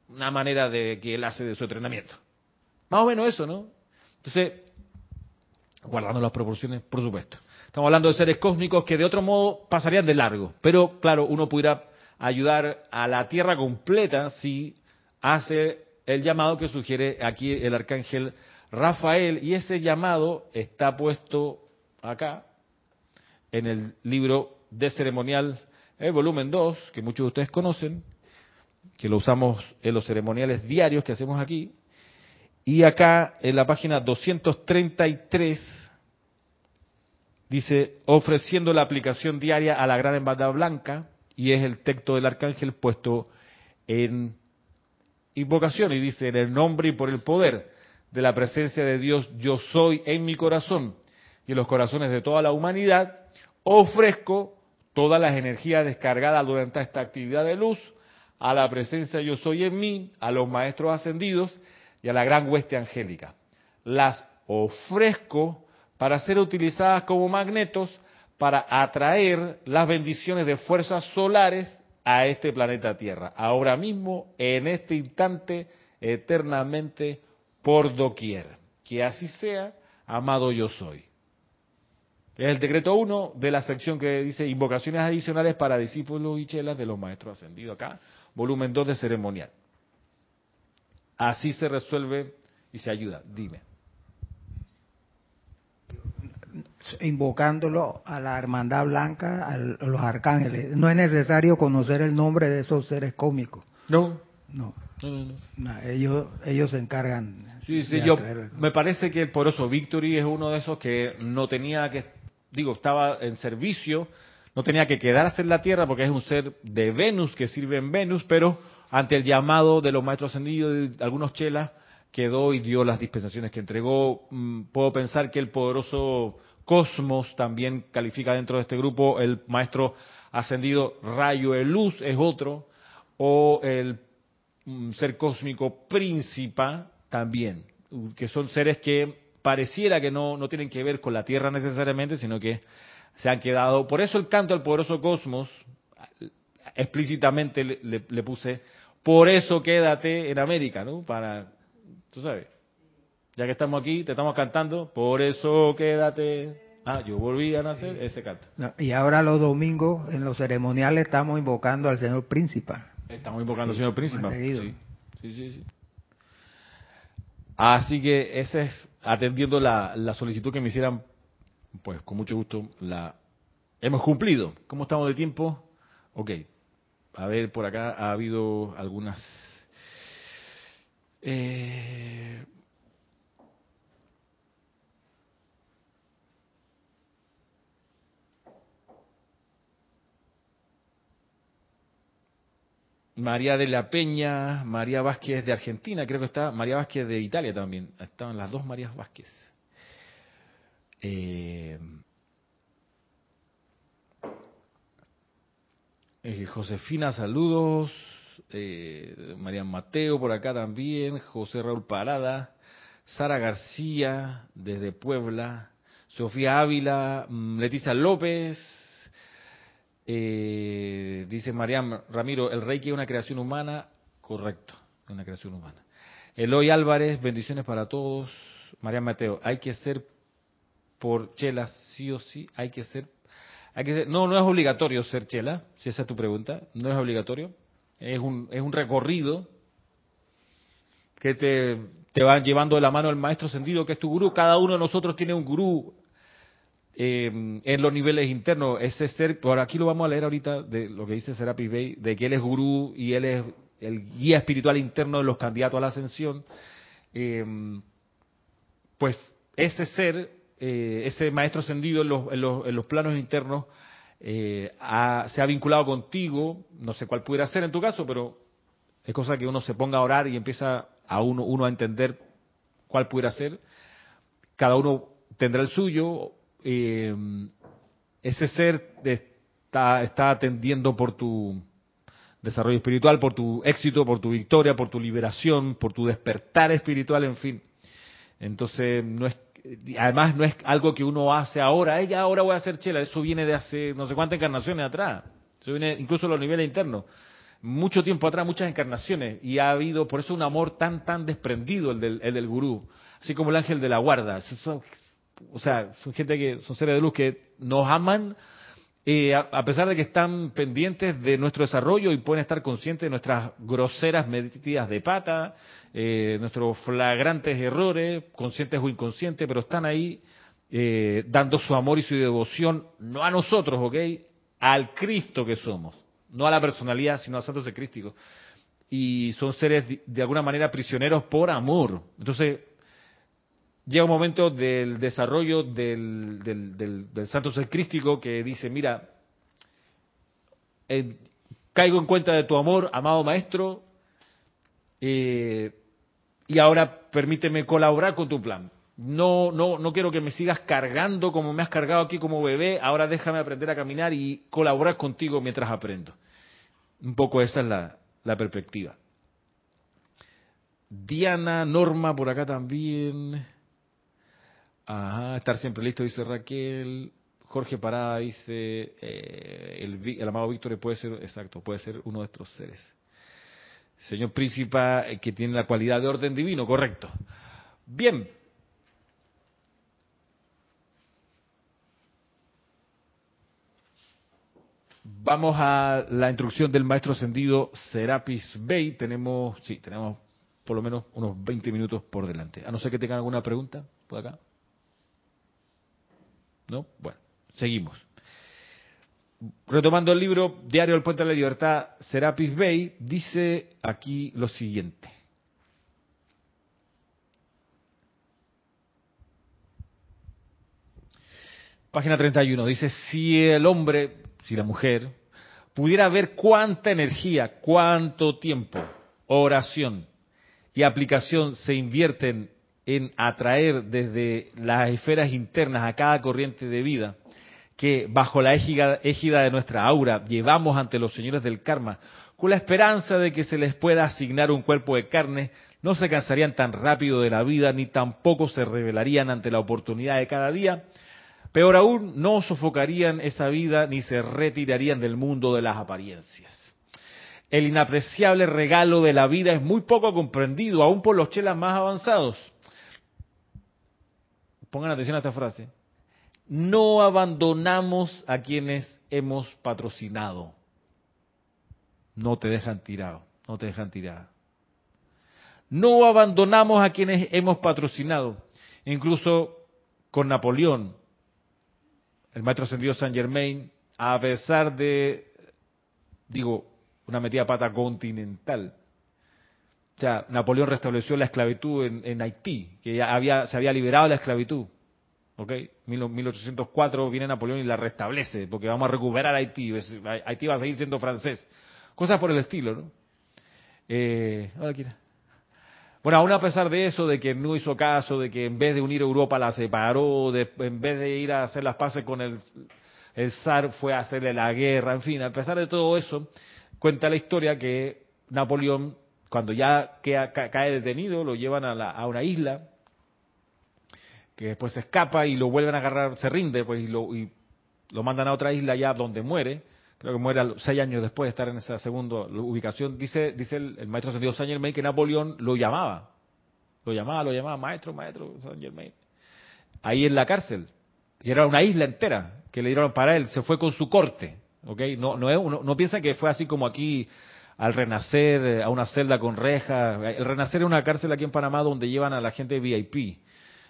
una manera de que él hace de su entrenamiento. Más o menos eso, ¿no? Entonces, guardando las proporciones, por supuesto. Estamos hablando de seres cósmicos que de otro modo pasarían de largo, pero claro, uno pudiera ayudar a la Tierra completa si hace el llamado que sugiere aquí el arcángel Rafael, y ese llamado está puesto acá en el libro de ceremonial, el volumen 2, que muchos de ustedes conocen, que lo usamos en los ceremoniales diarios que hacemos aquí, y acá en la página 233 dice, ofreciendo la aplicación diaria a la gran embajada blanca, y es el texto del arcángel puesto en invocación, y dice, en el nombre y por el poder de la presencia de Dios, yo soy en mi corazón y en los corazones de toda la humanidad, ofrezco todas las energías descargadas durante esta actividad de luz a la presencia yo soy en mí, a los maestros ascendidos y a la gran hueste angélica. Las ofrezco para ser utilizadas como magnetos para atraer las bendiciones de fuerzas solares a este planeta Tierra, ahora mismo, en este instante, eternamente, por doquier. Que así sea, amado yo soy. Es el decreto 1 de la sección que dice invocaciones adicionales para discípulos y chelas de los maestros ascendidos acá, volumen 2 de ceremonial. Así se resuelve y se ayuda. Dime. invocándolo a la hermandad blanca, a los arcángeles. No es necesario conocer el nombre de esos seres cómicos. No. No. ellos, ellos se encargan. Sí, sí, yo me parece que el poroso Victory es uno de esos que no tenía que, digo, estaba en servicio, no tenía que quedarse en la tierra porque es un ser de Venus que sirve en Venus, pero ante el llamado de los maestros ascendidos de algunos chelas, quedó y dio las dispensaciones que entregó. Mm, puedo pensar que el poderoso Cosmos también califica dentro de este grupo, el maestro ascendido Rayo de Luz es otro, o el mm, ser cósmico Príncipa también, que son seres que pareciera que no, no tienen que ver con la Tierra necesariamente, sino que se han quedado. Por eso el canto al poderoso cosmos, explícitamente le, le, puse, por eso quédate en América, ¿no? Para, tú sabes, ya que estamos aquí, te estamos cantando, por eso quédate. Ah, yo volví a nacer ese canto. y ahora los domingos en los ceremoniales estamos invocando al señor príncipe. Estamos invocando al señor príncipe. Sí, sí, sí, sí. Así que ese es, atendiendo la, la solicitud que me hicieran, pues con mucho gusto la hemos cumplido. ¿Cómo estamos de tiempo? Ok. A ver, por acá ha habido algunas... Eh, María de la Peña, María Vázquez de Argentina, creo que está, María Vázquez de Italia también, estaban las dos Marías Vázquez. Eh, eh, Josefina, saludos. Eh, María Mateo por acá también. José Raúl Parada. Sara García desde Puebla. Sofía Ávila. Mm, Leticia López. Dice Mariam Ramiro, el Reiki es una creación humana, correcto, una creación humana. Eloy Álvarez, bendiciones para todos. Mariam Mateo, hay que ser por chela, sí o sí, hay que ser, hay que ser, no, no es obligatorio ser chela, si esa es tu pregunta, no es obligatorio, es un, es un recorrido que te, te va llevando de la mano el maestro sentido que es tu gurú, cada uno de nosotros tiene un gurú eh, en los niveles internos, ese ser, por aquí lo vamos a leer ahorita de lo que dice Serapis Bey, de que él es gurú y él es el guía espiritual interno de los candidatos a la ascensión, eh, pues ese ser, eh, ese maestro ascendido en los, en los, planos internos, se ha vinculado contigo, no sé cuál pudiera ser en tu caso, pero es cosa que uno se ponga a orar y empieza a uno, uno a entender cuál pudiera ser. Cada uno tendrá el suyo, eh, ese ser está, está atendiendo por tu desarrollo espiritual, por tu éxito, por tu victoria, por tu liberación, por tu despertar espiritual, en fin. Entonces, no es, además no es algo que uno hace ahora, ella ahora voy a hacer chela, eso viene de hace no sé cuántas encarnaciones atrás, eso viene incluso a los niveles internos. mucho tiempo atrás, muchas encarnaciones, y ha habido por eso un amor tan, tan desprendido el del, el del gurú, así como el ángel de la guarda. O sea, son gente que, son seres de luz que nos aman, eh, a, a pesar de que están pendientes de nuestro desarrollo y pueden estar conscientes de nuestras groseras metidas de pata, eh, nuestros flagrantes errores, conscientes o inconscientes, pero están ahí eh, dando su amor y su devoción, no a nosotros, ¿ok? Al Cristo que somos, no a la personalidad, sino al Santo Ser Crístico. Y son seres de, de alguna manera prisioneros por amor. Entonces, llega un momento del desarrollo del, del, del, del Santo Ser Crístico que dice, mira, eh, caigo en cuenta de tu amor, amado Maestro, eh, y ahora permíteme colaborar con tu plan. No, no, no quiero que me sigas cargando como me has cargado aquí como bebé. Ahora déjame aprender a caminar y colaborar contigo mientras aprendo. Un poco esa es la, la perspectiva. Diana, Norma por acá también. Ajá, estar siempre listo, dice Raquel. Jorge Parada dice, eh, el, amado Víctor puede ser, exacto, puede ser uno de estos seres. Señor Príncipe, eh, que tiene la cualidad de orden divino, correcto. Bien. Vamos a la instrucción del maestro ascendido Serapis Bey. Tenemos, sí, tenemos por lo menos unos 20 minutos por delante. A no ser que tengan alguna pregunta por acá. ¿No? Bueno, seguimos. Retomando el libro Diario del Puente de la Libertad, Serapis Bey dice aquí lo siguiente. Página 31 dice, si el hombre, si la mujer, pudiera ver cuánta energía, cuánto tiempo, oración y aplicación se invierten en atraer desde las esferas internas a cada corriente de vida que bajo la égida, de nuestra aura llevamos ante los señores del karma, con la esperanza de que se les pueda asignar un cuerpo de carne, no se cansarían tan rápido de la vida ni tampoco se rebelarían ante la oportunidad de cada día. Peor aún, no sofocarían esa vida ni se retirarían del mundo de las apariencias. El inapreciable regalo de la vida es muy poco comprendido, aún por los chelas más avanzados. Pongan atención a esta frase. No abandonamos a quienes hemos patrocinado. No te dejan tirado, no te dejan tirada. No abandonamos a quienes hemos patrocinado. Incluso con Napoleón, el maestro ascendido Saint Germain, a pesar de, digo, una metida pata continental. Sea, Napoleón restableció la esclavitud en, en Haití, que ya había, se había liberado la esclavitud. ¿Ok? 1804 viene Napoleón y la restablece, porque vamos a recuperar Haití. Haití va a seguir siendo francés. Cosas por el estilo, ¿no? Eh. Bueno, aún a pesar de eso, de que no hizo caso, de que en vez de unir Europa la separó, de, en vez de ir a hacer las paces con el, el zar, fue a hacerle la guerra, en fin, a pesar de todo eso, cuenta la historia que Napoleón, cuando ya queda- ca- cae detenido, lo llevan a, la- a una isla, que después se escapa y lo vuelven a agarrar, se rinde, pues, y lo, y lo mandan a otra isla ya donde muere, creo que muere seis años después de estar en esa segunda ubicación, dice, dice el, maestro ascendido Saint Germain que Napoleón lo llamaba, lo llamaba, lo llamaba, maestro, maestro Saint Germain, ahí en la cárcel, y era una isla entera que le dieron para él, se fue con su corte, ¿ok? No, no, no, no piensa que fue así como aquí al renacer, eh, a una celda con rejas, el renacer es una cárcel aquí en Panamá donde llevan a la gente VIP,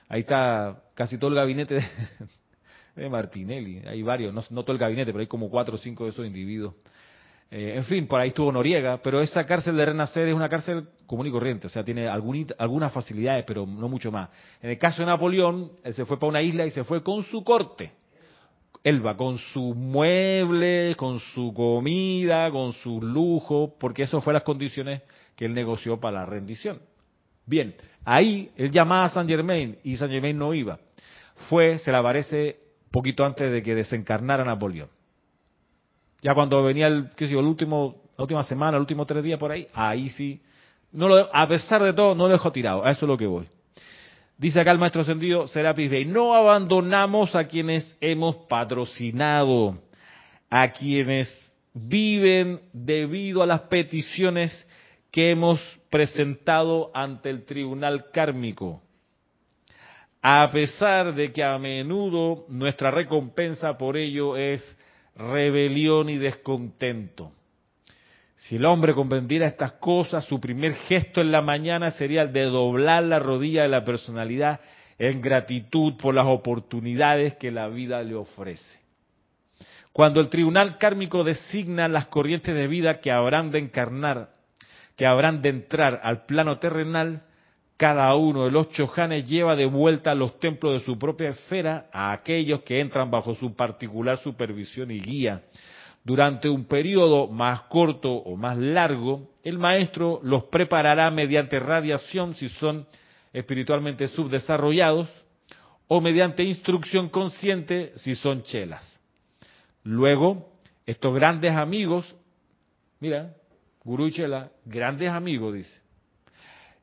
ahí está casi todo el gabinete de, Martinelli, hay varios, no, no todo el gabinete, pero hay como cuatro o cinco de esos individuos. Eh, en fin, por ahí estuvo Noriega, pero esa cárcel de Renacer es una cárcel común y corriente, o sea, tiene algún- algunas facilidades, pero no mucho más. En el caso de Napoleón, él se fue para una isla y se fue con su corte. Él va con sus muebles, con su comida, con sus lujos, porque eso fue las condiciones que él negoció para la rendición. Bien, ahí él llamaba a San Germain y San Germain no iba. Fue, se le aparece poquito antes de que desencarnara Napoleón. Ya cuando venía el, qué sé yo, el último, la última semana, el último tres días por ahí, ahí sí, no lo, a pesar de todo, no lo dejó tirado. A eso es lo que voy. Dice acá el maestro ascendido Serapis Bey, no abandonamos a quienes hemos patrocinado, a quienes viven debido a las peticiones que hemos presentado ante el tribunal kármico, a pesar de que a menudo nuestra recompensa por ello es rebelión y descontento. Si el hombre comprendiera estas cosas, su primer gesto en la mañana sería el de doblar la rodilla de la personalidad en gratitud por las oportunidades que la vida le ofrece. Cuando el tribunal kármico designa las corrientes de vida que habrán de encarnar, que habrán de entrar al plano terrenal, cada uno de los chojanes lleva de vuelta a los templos de su propia esfera a aquellos que entran bajo su particular supervisión y guía. Durante un periodo más corto o más largo, el maestro los preparará mediante radiación si son espiritualmente subdesarrollados o mediante instrucción consciente si son chelas. Luego, estos grandes amigos, mira, Guru y Chela, grandes amigos, dice,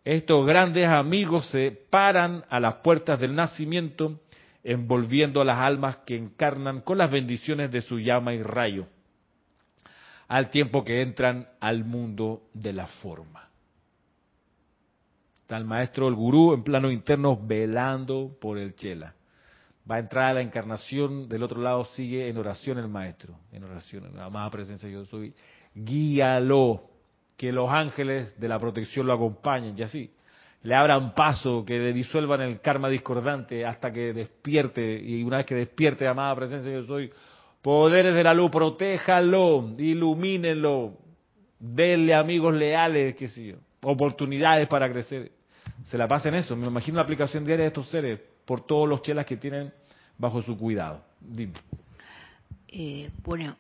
estos grandes amigos se paran a las puertas del nacimiento, envolviendo a las almas que encarnan con las bendiciones de su llama y rayo, al tiempo que entran al mundo de la forma. Está el maestro, el gurú, en plano interno, velando por el chela. Va a entrar a la encarnación, del otro lado sigue en oración el maestro, en oración, la amada presencia yo soy. Guíalo, que los ángeles de la protección lo acompañen y así. Le abran paso, que le disuelvan el karma discordante hasta que despierte y una vez que despierte, amada presencia yo soy, poderes de la luz, protéjalo, ilumínenlo, denle amigos leales, qué sé yo, oportunidades para crecer. Se la pasa en eso. Me imagino la aplicación diaria de estos seres por todos los chelas que tienen bajo su cuidado. Dime. Eh, bueno,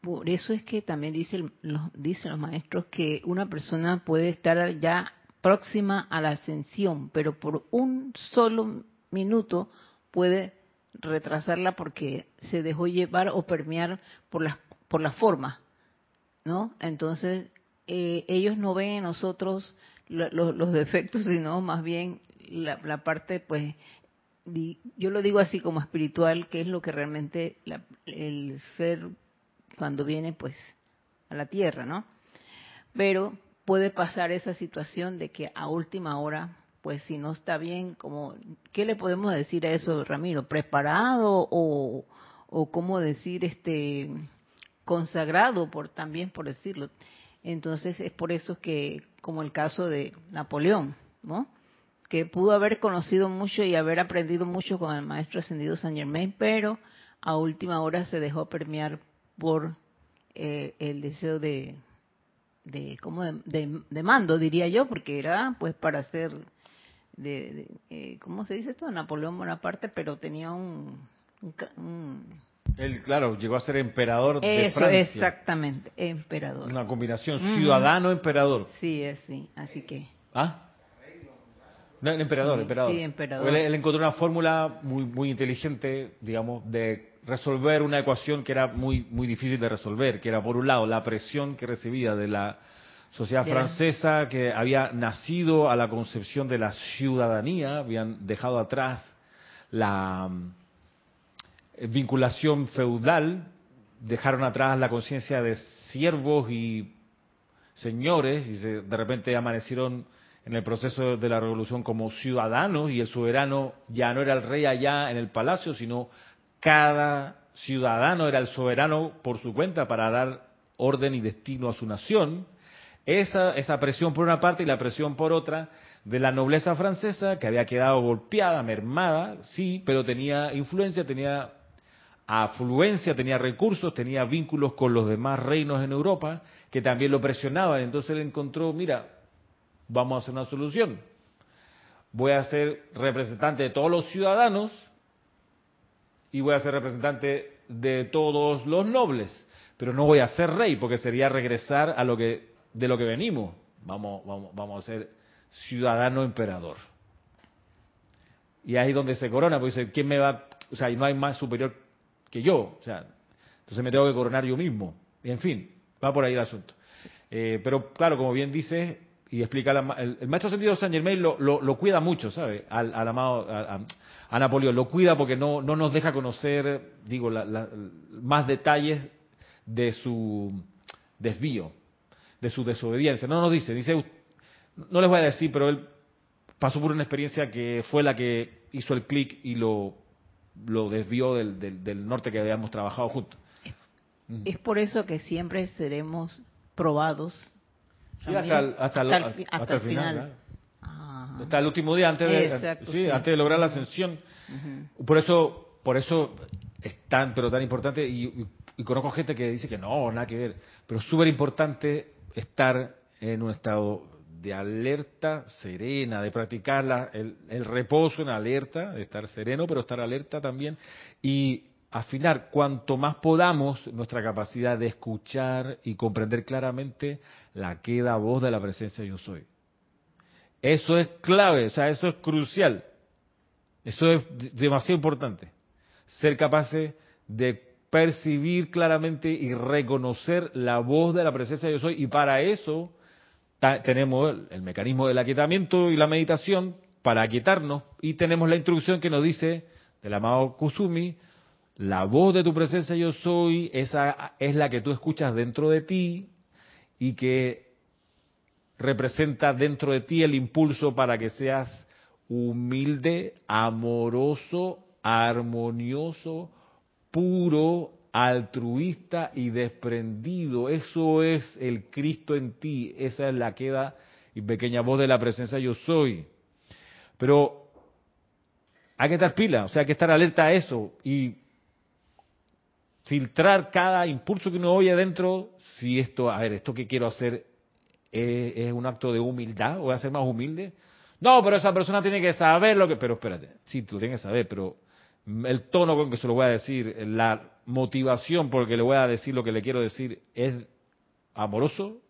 por eso es que también dicen los, dicen los maestros que una persona puede estar ya próxima a la ascensión, pero por un solo minuto puede retrasarla porque se dejó llevar o permear por las por la forma, ¿no? Entonces eh, ellos no ven en nosotros los defectos, sino más bien la, la parte, pues, yo lo digo así como espiritual, que es lo que realmente el ser cuando viene pues a la tierra, ¿no? Pero puede pasar esa situación de que a última hora, pues si no está bien, como, ¿qué le podemos decir a eso, Ramiro? ¿Preparado o, o cómo decir, este, consagrado, por también por decirlo? Entonces es por eso que, como el caso de Napoleón, ¿no? Que pudo haber conocido mucho y haber aprendido mucho con el maestro ascendido Saint Germain, pero a última hora se dejó permear por eh, el deseo de, de, como de, mando, diría yo, porque era pues para ser, de, eh, ¿cómo se dice esto? Napoleón Bonaparte, pero tenía un, él, claro, llegó a ser emperador de Francia. Exactamente, emperador. Una combinación ciudadano-emperador. Sí, es sí, así que. ¿Ah? No, emperador, emperador. Sí, emperador. Él, encontró una fórmula muy, muy inteligente, digamos, de resolver una ecuación que era muy, muy difícil de resolver, que era por un lado la presión que recibía de la sociedad francesa que había nacido a la concepción de la ciudadanía, habían dejado atrás la mm, vinculación feudal, dejaron atrás la conciencia de siervos y señores y de repente amanecieron en el proceso de la revolución como ciudadanos y el soberano ya no era el rey allá en el palacio, sino cada ciudadano era el soberano por su cuenta para dar orden y destino a su nación. Esa, esa presión por una parte y la presión por otra de la nobleza francesa que había quedado golpeada, mermada, sí, pero tenía influencia, tenía afluencia, tenía recursos, tenía vínculos con los demás reinos en Europa que también lo presionaban. Entonces él encontró, mira, vamos a hacer una solución. Voy a ser representante de todos los ciudadanos y voy a ser representante de todos los nobles, pero no voy a ser rey porque sería regresar a lo que de lo que venimos. Vamos, vamos, vamos a ser ciudadano emperador. Y ahí es donde se corona, porque dice, ¿quién me va? O sea, no hay más superior que yo. O sea, entonces me tengo que coronar yo mismo. Y en fin, va por ahí el asunto. Eh, pero claro, como bien dice y explica el, maestro sentido San Germain lo, lo, cuida mucho, ¿sabe? Al, amado a, Napoleón lo cuida porque no, no nos deja conocer, digo, más detalles de su desvío, de su desobediencia. No nos dice, dice, no les voy a decir, pero él pasó por una experiencia que fue la que hizo el clic y lo, lo desvió del, del, norte que habíamos trabajado juntos. Es por eso que siempre seremos probados. hasta, el, hasta, el, final. Ah. Hasta el último día antes de, antes de lograr la ascensión. Por eso, por eso es tan, pero tan importante. Y, y, conozco gente que dice que no, nada que ver. Pero súper importante estar en un estado de alerta serena, de practicar el, el, reposo en alerta, de estar sereno, pero estar alerta también, y afinar cuanto más podamos nuestra capacidad de escuchar y comprender claramente la queda voz de la presencia yo soy. Eso es clave, o sea, eso es crucial. Eso es demasiado importante. Ser capaces de percibir claramente y reconocer la voz de la presencia yo soy. Y para eso tenemos el, mecanismo del aquietamiento y la meditación para aquietarnos. Y tenemos la instrucción que nos dice del amado Kusumi, la voz de tu presencia yo soy, esa es la que tú escuchas dentro de ti y que representa dentro de ti el impulso para que seas humilde, amoroso, armonioso, puro, altruista y desprendido. Eso es el Cristo en ti. Esa es la queda y pequeña voz de la presencia yo soy. Pero hay que estar pila, o sea, hay que estar alerta a eso y filtrar cada impulso que uno oye adentro, si esto, a ver, esto que quiero hacer es, es un acto de humildad, voy a ser más humilde. No, pero esa persona tiene que saber lo que, pero espérate, sí, tú tienes que saber, pero el tono con que se lo voy a decir, la motivación por que le voy a decir lo que le quiero decir, ¿es amoroso?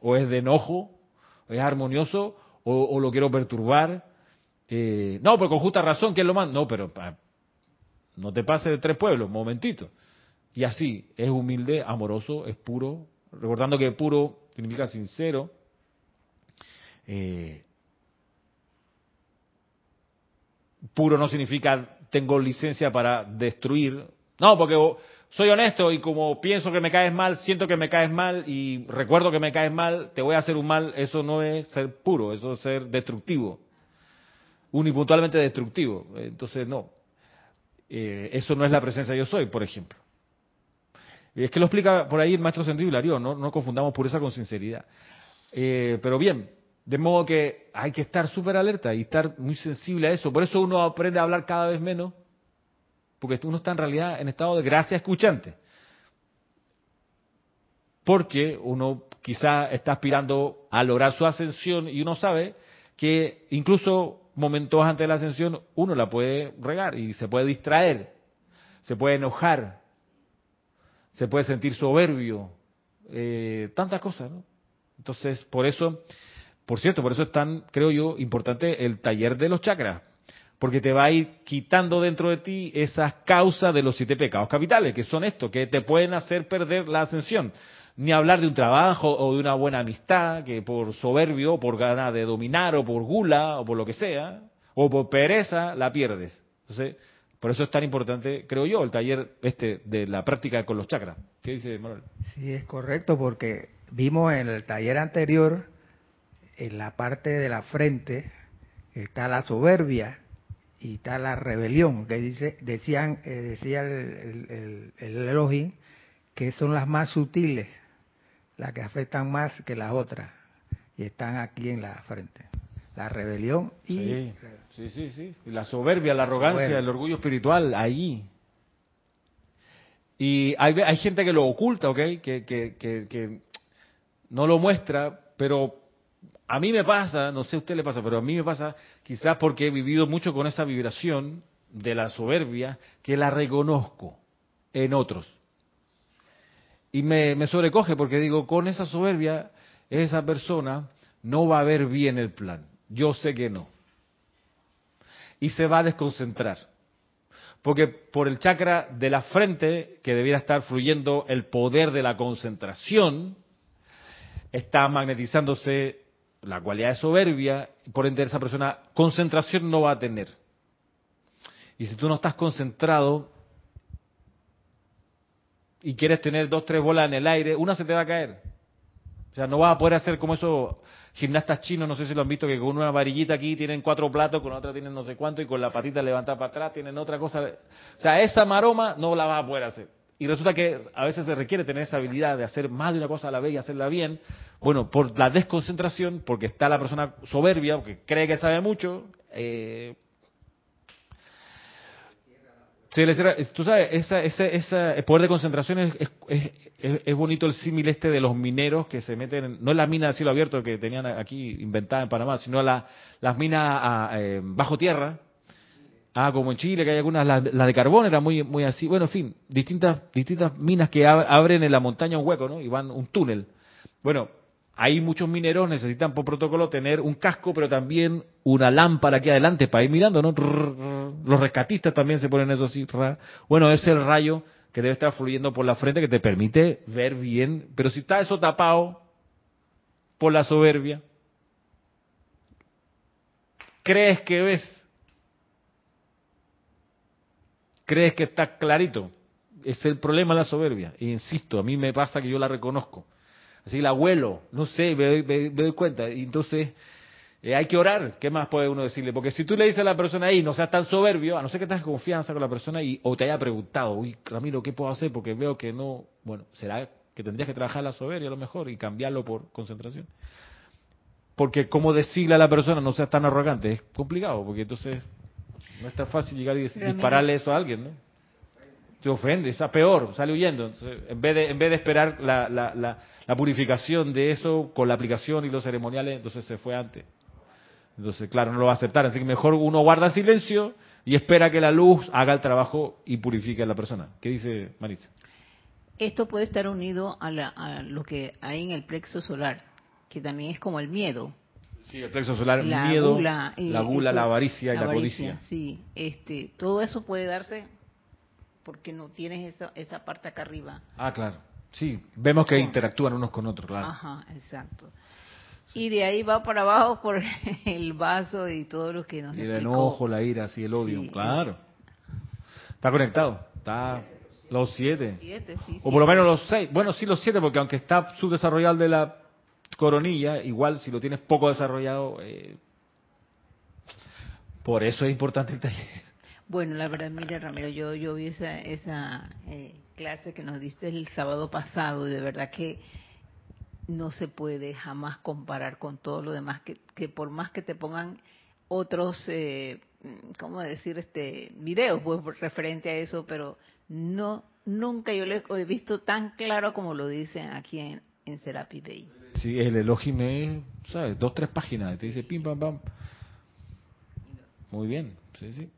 ¿O es de enojo? ¿Es armonioso? ¿O, lo quiero perturbar? Eh, no, pues con justa razón, ¿quién lo manda? No, pero no te pases de tres pueblos, momentito. Y así, es humilde, amoroso, es puro, recordando que puro significa sincero. Eh, puro no significa tengo licencia para destruir. No, porque soy honesto y como pienso que me caes mal, siento que me caes mal y recuerdo que me caes mal, te voy a hacer un mal, eso no es ser puro, eso es ser destructivo. Unipuntualmente destructivo. Entonces, no. Eh, eso no es la presencia yo soy, por ejemplo. Y es que lo explica por ahí el maestro Sentido ¿no? no confundamos pureza con sinceridad. Eh, pero bien, de modo que hay que estar súper alerta y estar muy sensible a eso. Por eso uno aprende a hablar cada vez menos, porque uno está en realidad en estado de gracia escuchante. Porque uno quizá está aspirando a lograr su ascensión y uno sabe que incluso momentos antes de la ascensión uno la puede regar y se puede distraer, se puede enojar, se puede sentir soberbio, eh, tantas cosas, ¿no? Entonces, por eso por cierto, por eso es tan, creo yo, importante el taller de los chakras, porque te va a ir quitando dentro de ti esas causas de los siete pecados capitales, que son estos, que te pueden hacer perder la ascensión. Ni hablar de un trabajo o de una buena amistad, que por soberbio, por ganas de dominar, o por gula, o por lo que sea, o por pereza, la pierdes. Entonces, por eso es tan importante, creo yo, el taller este de la práctica con los chakras. ¿Qué dice Manuel? Sí, es correcto, porque vimos en el taller anterior en la parte de la frente está la soberbia y está la rebelión, que dice, decían, eh, decía el, el, Elohim, que son las más sutiles, las que afectan más que las otras, y están aquí en la frente. La rebelión y... Sí, sí, sí. La soberbia, la arrogancia, el orgullo espiritual, ahí. Y hay, hay gente que lo oculta, ¿ok? Que, que, que, que no lo muestra, pero a mí me pasa, no sé a usted le pasa, pero a mí me pasa quizás porque he vivido mucho con esa vibración de la soberbia que la reconozco en otros. Y me, me sobrecoge porque digo, con esa soberbia, esa persona no va a ver bien el plan. Yo sé que no. Y se va a desconcentrar. Porque por el chakra de la frente, que debiera estar fluyendo el poder de la concentración, está magnetizándose la cualidad de soberbia, por ende esa persona concentración no va a tener. Y si tú no estás concentrado, y quieres tener dos, tres bolas en el aire, una se te va a caer. O sea, no vas a poder hacer como esos gimnastas chinos, no sé si lo han visto, que con una varillita aquí tienen cuatro platos, con otra tienen no sé cuánto, y con la patita levantada para atrás tienen otra cosa. O sea, esa maroma no la vas a poder hacer. Y resulta que a veces se requiere tener esa habilidad de hacer más de una cosa a la vez y hacerla bien. Bueno, por la desconcentración, porque está la persona soberbia, porque cree que sabe mucho, eh, tú sabes, esa, el poder de concentración es, es, es, bonito el símil este de los mineros que se meten, no es la mina de cielo abierto que tenían aquí inventada en Panamá, sino la, las minas eh, bajo tierra, ah, como en Chile, que hay algunas, la, de carbón era muy, muy así, bueno, en fin, distintas, distintas minas que abren en la montaña un hueco, ¿no? Y van un túnel. Bueno, hay muchos mineros necesitan por protocolo tener un casco, pero también una lámpara aquí adelante para ir mirando, ¿no? Los rescatistas también se ponen eso así. Bueno, es el rayo que debe estar fluyendo por la frente que te permite ver bien, pero si está eso tapado por la soberbia, ¿crees que ves? ¿Crees que está clarito? Es el problema de la soberbia. E insisto, a mí me pasa que yo la reconozco Así el abuelo, no sé, me, doy cuenta. Y entonces eh, hay que orar. ¿Qué más puede uno decirle? Porque si tú le dices a la persona ahí, no seas tan soberbio, a no ser que tengas confianza con la persona y o te haya preguntado, uy, Ramiro, ¿qué puedo hacer? Porque veo que no, bueno, será que tendrías que trabajar la soberbia a lo mejor y cambiarlo por concentración. Porque cómo decirle a la persona no seas tan arrogante es complicado, porque entonces no es tan fácil llegar y dispararle eso a alguien, ¿no? te ofende, está peor, sale huyendo. en, vez de, en vez de esperar la, la, la, purificación de eso con la aplicación y los ceremoniales, entonces se fue antes. Entonces, claro, no lo va a aceptar. Así que mejor uno guarda silencio y espera que la luz haga el trabajo y purifique a la persona. ¿Qué dice Maritza? Esto puede estar unido a, a lo que hay en el plexo solar, que también es como el miedo. Sí, el plexo solar, el miedo, la gula, la avaricia y la, codicia. Sí, este, todo eso puede darse porque no tienes esa, esa parte acá arriba. Ah, claro. Sí, vemos que interactúan unos con otros, claro. Ajá, exacto. Y de ahí va para abajo por el vaso y todo lo que nos Y el enojo, la ira, sí, el odio, claro. Está conectado, está los siete. siete sí, o por lo menos los seis. Bueno, sí, los siete, porque aunque está subdesarrollado de la coronilla, igual si lo tienes poco desarrollado, eh, por eso es importante el taller. Bueno, la verdad, mira, Ramiro, yo, yo vi esa, esa eh, clase que nos diste el sábado pasado y de verdad que no se puede jamás comparar con todo lo demás, que, por más que te pongan otros, eh, ¿cómo decir? este videos pues, referente a eso, pero no nunca yo lo he visto tan claro como lo dicen aquí en, en Serapi Bay. Sí, el Elohim es, ¿sabes? Dos, tres páginas, te dice pim, pam, pam. Muy bien, sí, sí.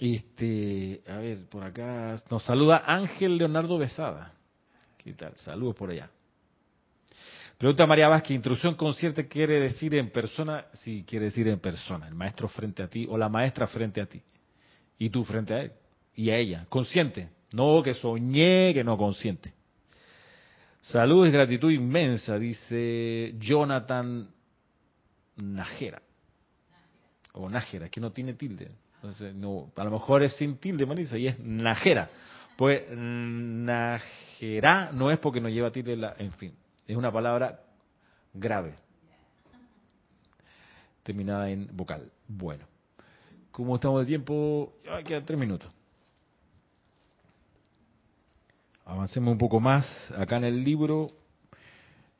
Este, a ver, por acá nos saluda Ángel Leonardo Besada. ¿Qué tal? Saludos por allá. Pregunta María Vázquez, intrusión consciente quiere decir en persona, sí, quiere decir en persona, el maestro frente a ti o la maestra frente a ti y tú frente a él y a ella, consciente, no que soñé, que no consciente. Saludos y gratitud inmensa, dice Jonathan Najera. O Najera, que no tiene tilde. Entonces, no, a lo mejor es sin tilde, Marisa, y es najera. Pues najera no es porque no lleva tilde, la, en fin, es una palabra grave, terminada en vocal. Bueno, ¿cómo estamos de tiempo? Ya quedan tres minutos. Avancemos un poco más acá en el libro.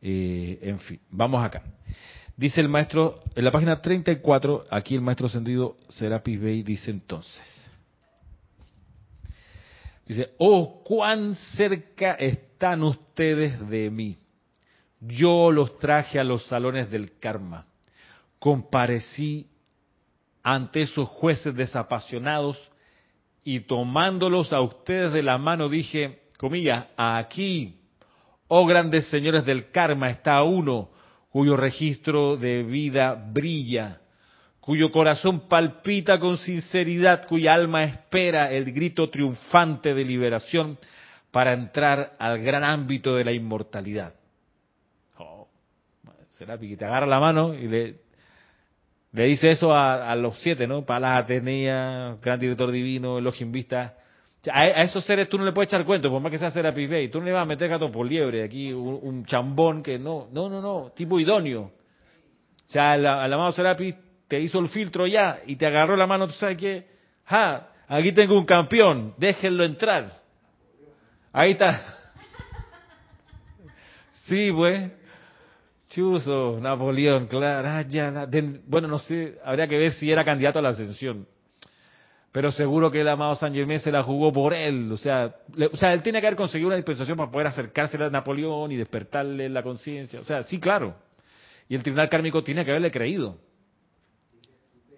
Eh, en fin, vamos acá. Dice el maestro, en la página 34, aquí el maestro ascendido Serapis Bey dice entonces. Dice, oh, cuán cerca están ustedes de mí. Yo los traje a los salones del karma. Comparecí ante esos jueces desapasionados y tomándolos a ustedes de la mano dije, comillas, aquí, oh grandes señores del karma, está uno cuyo registro de vida brilla, cuyo corazón palpita con sinceridad, cuya alma espera el grito triunfante de liberación para entrar al gran ámbito de la inmortalidad. Oh, será que agarra la mano y le, le dice eso a, los siete, ¿no? Palas Atenea, gran director divino, Elohim Vista. A, esos seres tú no le puedes echar cuento, por más que sea Serapis Bay. Tú no le vas a meter gato por liebre, aquí un, chambón que no, no, no, no, tipo idóneo. O sea, al, amado Serapis te hizo el filtro ya y te agarró la mano, tú sabes qué, ja, aquí tengo un campeón, déjenlo entrar. Ahí está. Sí, pues. Chuso, Napoleón, claro. Ah, ya, bueno, no sé, habría que ver si era candidato a la ascensión. Pero seguro que el amado San Germán se la jugó por él. O sea, o sea, él tiene que haber conseguido una dispensación para poder acercarse a Napoleón y despertarle la conciencia. O sea, sí, claro. Y el tribunal kármico tiene que haberle creído.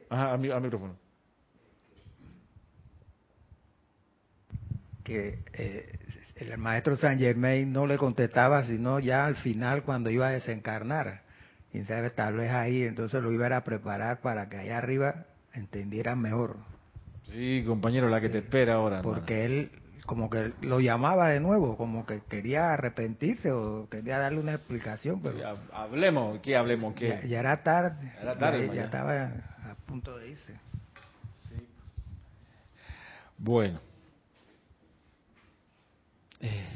Ajá, al micrófono. Que eh, el maestro San Germain no le contestaba, sino ya al final cuando iba a desencarnar. Y sabe, tal vez ahí, entonces lo iba a preparar para que allá arriba entendieran mejor. Sí, compañero, la que te espera ahora. Porque él como que lo llamaba de nuevo, como que quería arrepentirse o quería darle una explicación, pero... hablemos, ¿qué hablemos? ¿qué? Ya, era tarde, ya, era tarde, ya, estaba a punto de irse. Sí. Bueno. Eh.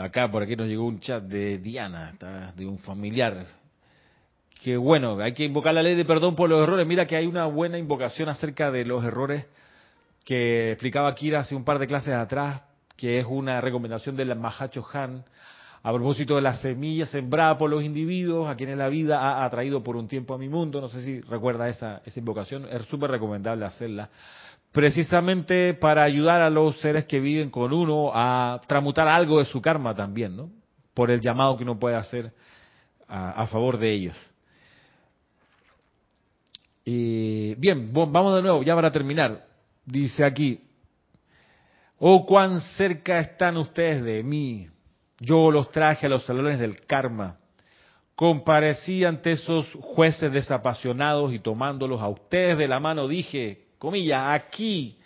Acá por aquí nos llegó un chat de Diana, de un familiar. Que bueno, hay que invocar la ley de perdón por los errores. Mira que hay una buena invocación acerca de los errores que explicaba Kira hace un par de clases atrás, que es una recomendación del Mahacho Han a propósito de las semillas sembradas por los individuos a quienes la vida ha atraído por un tiempo a mi mundo. No sé si recuerda esa, esa invocación, es súper recomendable hacerla precisamente para ayudar a los seres que viven con uno a tramutar algo de su karma también, ¿no? Por el llamado que uno puede hacer a, favor de ellos. Bien, vamos de nuevo, ya para terminar. Dice aquí, oh, cuán cerca están ustedes de mí. Yo los traje a los salones del karma. Comparecí ante esos jueces desapasionados y tomándolos a ustedes de la mano dije, comillas, aquí,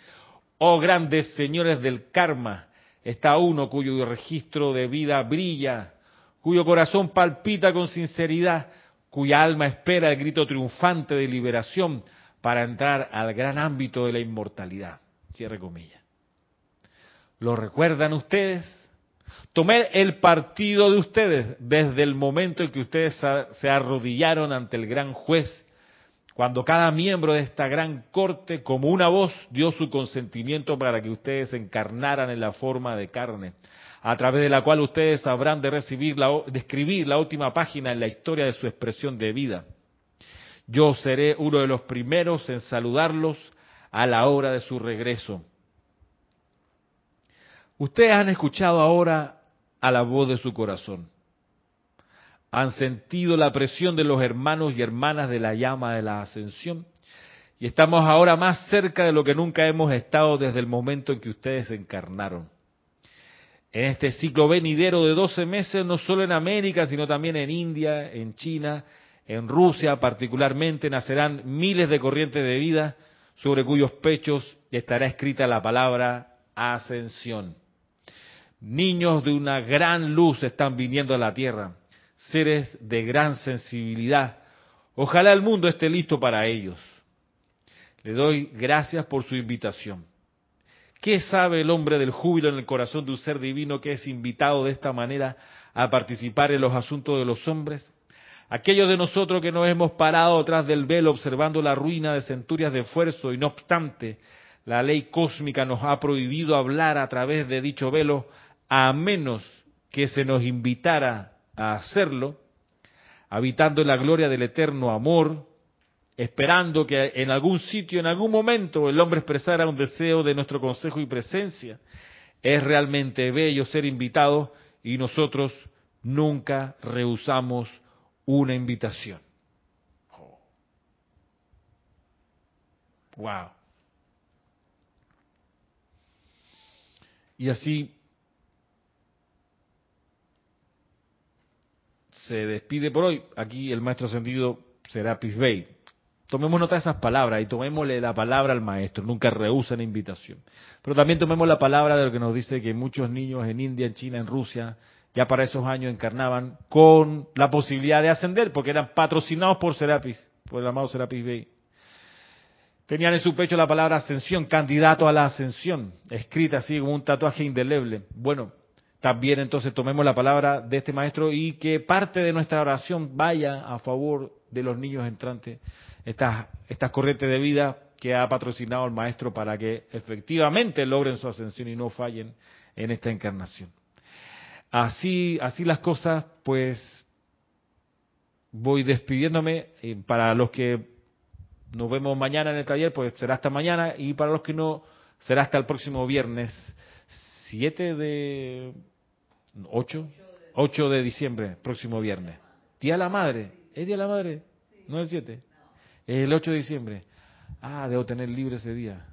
oh grandes señores del karma, está uno cuyo registro de vida brilla, cuyo corazón palpita con sinceridad, cuya alma espera el grito triunfante de liberación para entrar al gran ámbito de la inmortalidad. Cierre comillas. ¿Lo recuerdan ustedes? Tomé el partido de ustedes desde el momento en que ustedes se arrodillaron ante el gran juez cuando cada miembro de esta gran corte, como una voz, dio su consentimiento para que ustedes encarnaran en la forma de carne, a través de la cual ustedes habrán de recibir la, de escribir la última página en la historia de su expresión de vida. Yo seré uno de los primeros en saludarlos a la hora de su regreso. Ustedes han escuchado ahora a la voz de su corazón han sentido la presión de los hermanos y hermanas de la llama de la ascensión. Y estamos ahora más cerca de lo que nunca hemos estado desde el momento en que ustedes encarnaron. En este ciclo venidero de 12 meses, no solo en América, sino también en India, en China, en Rusia particularmente, nacerán miles de corrientes de vida sobre cuyos pechos estará escrita la palabra ascensión. Niños de una gran luz están viniendo a la tierra seres de gran sensibilidad. Ojalá el mundo esté listo para ellos. Le doy gracias por su invitación. ¿Qué sabe el hombre del júbilo en el corazón de un ser divino que es invitado de esta manera a participar en los asuntos de los hombres? Aquellos de nosotros que nos hemos parado detrás del velo observando la ruina de centurias de esfuerzo y no obstante la ley cósmica nos ha prohibido hablar a través de dicho velo a menos que se nos invitara a hacerlo, habitando en la gloria del eterno amor, esperando que en algún sitio, en algún momento, el hombre expresara un deseo de nuestro consejo y presencia. Es realmente bello ser invitado y nosotros nunca rehusamos una invitación. Wow. Y así se despide por hoy. Aquí el maestro sentido será Bay. Tomemos nota de esas palabras y tomémosle la palabra al maestro. Nunca rehusan invitación. Pero también tomemos la palabra de lo que nos dice que muchos niños en India, en China, en Rusia, ya para esos años encarnaban con la posibilidad de ascender, porque eran patrocinados por Serapis, por el amado Serapis Bey. Tenían en su pecho la palabra ascensión, candidato a la ascensión, escrita así como un tatuaje indeleble. Bueno, también entonces tomemos la palabra de este maestro y que parte de nuestra oración vaya a favor de los niños entrantes, estas, estas corrientes de vida que ha patrocinado el maestro para que efectivamente logren su ascensión y no fallen en esta encarnación. Así, así las cosas, pues voy despidiéndome. Para los que nos vemos mañana en el taller, pues será hasta mañana. Y para los que no, será hasta el próximo viernes 7 de 8, 8 de diciembre, próximo viernes. Día de la Madre. ¿Es Día de la Madre? ¿No es el 7? El 8 de diciembre. Ah, debo tener libre ese día.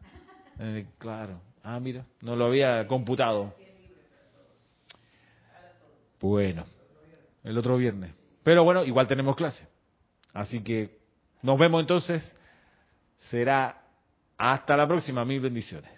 Eh, claro. Ah, mira, no lo había computado. Bueno, el otro viernes. Pero bueno, igual tenemos clase. Así que nos vemos entonces. Será hasta la próxima. Mil bendiciones.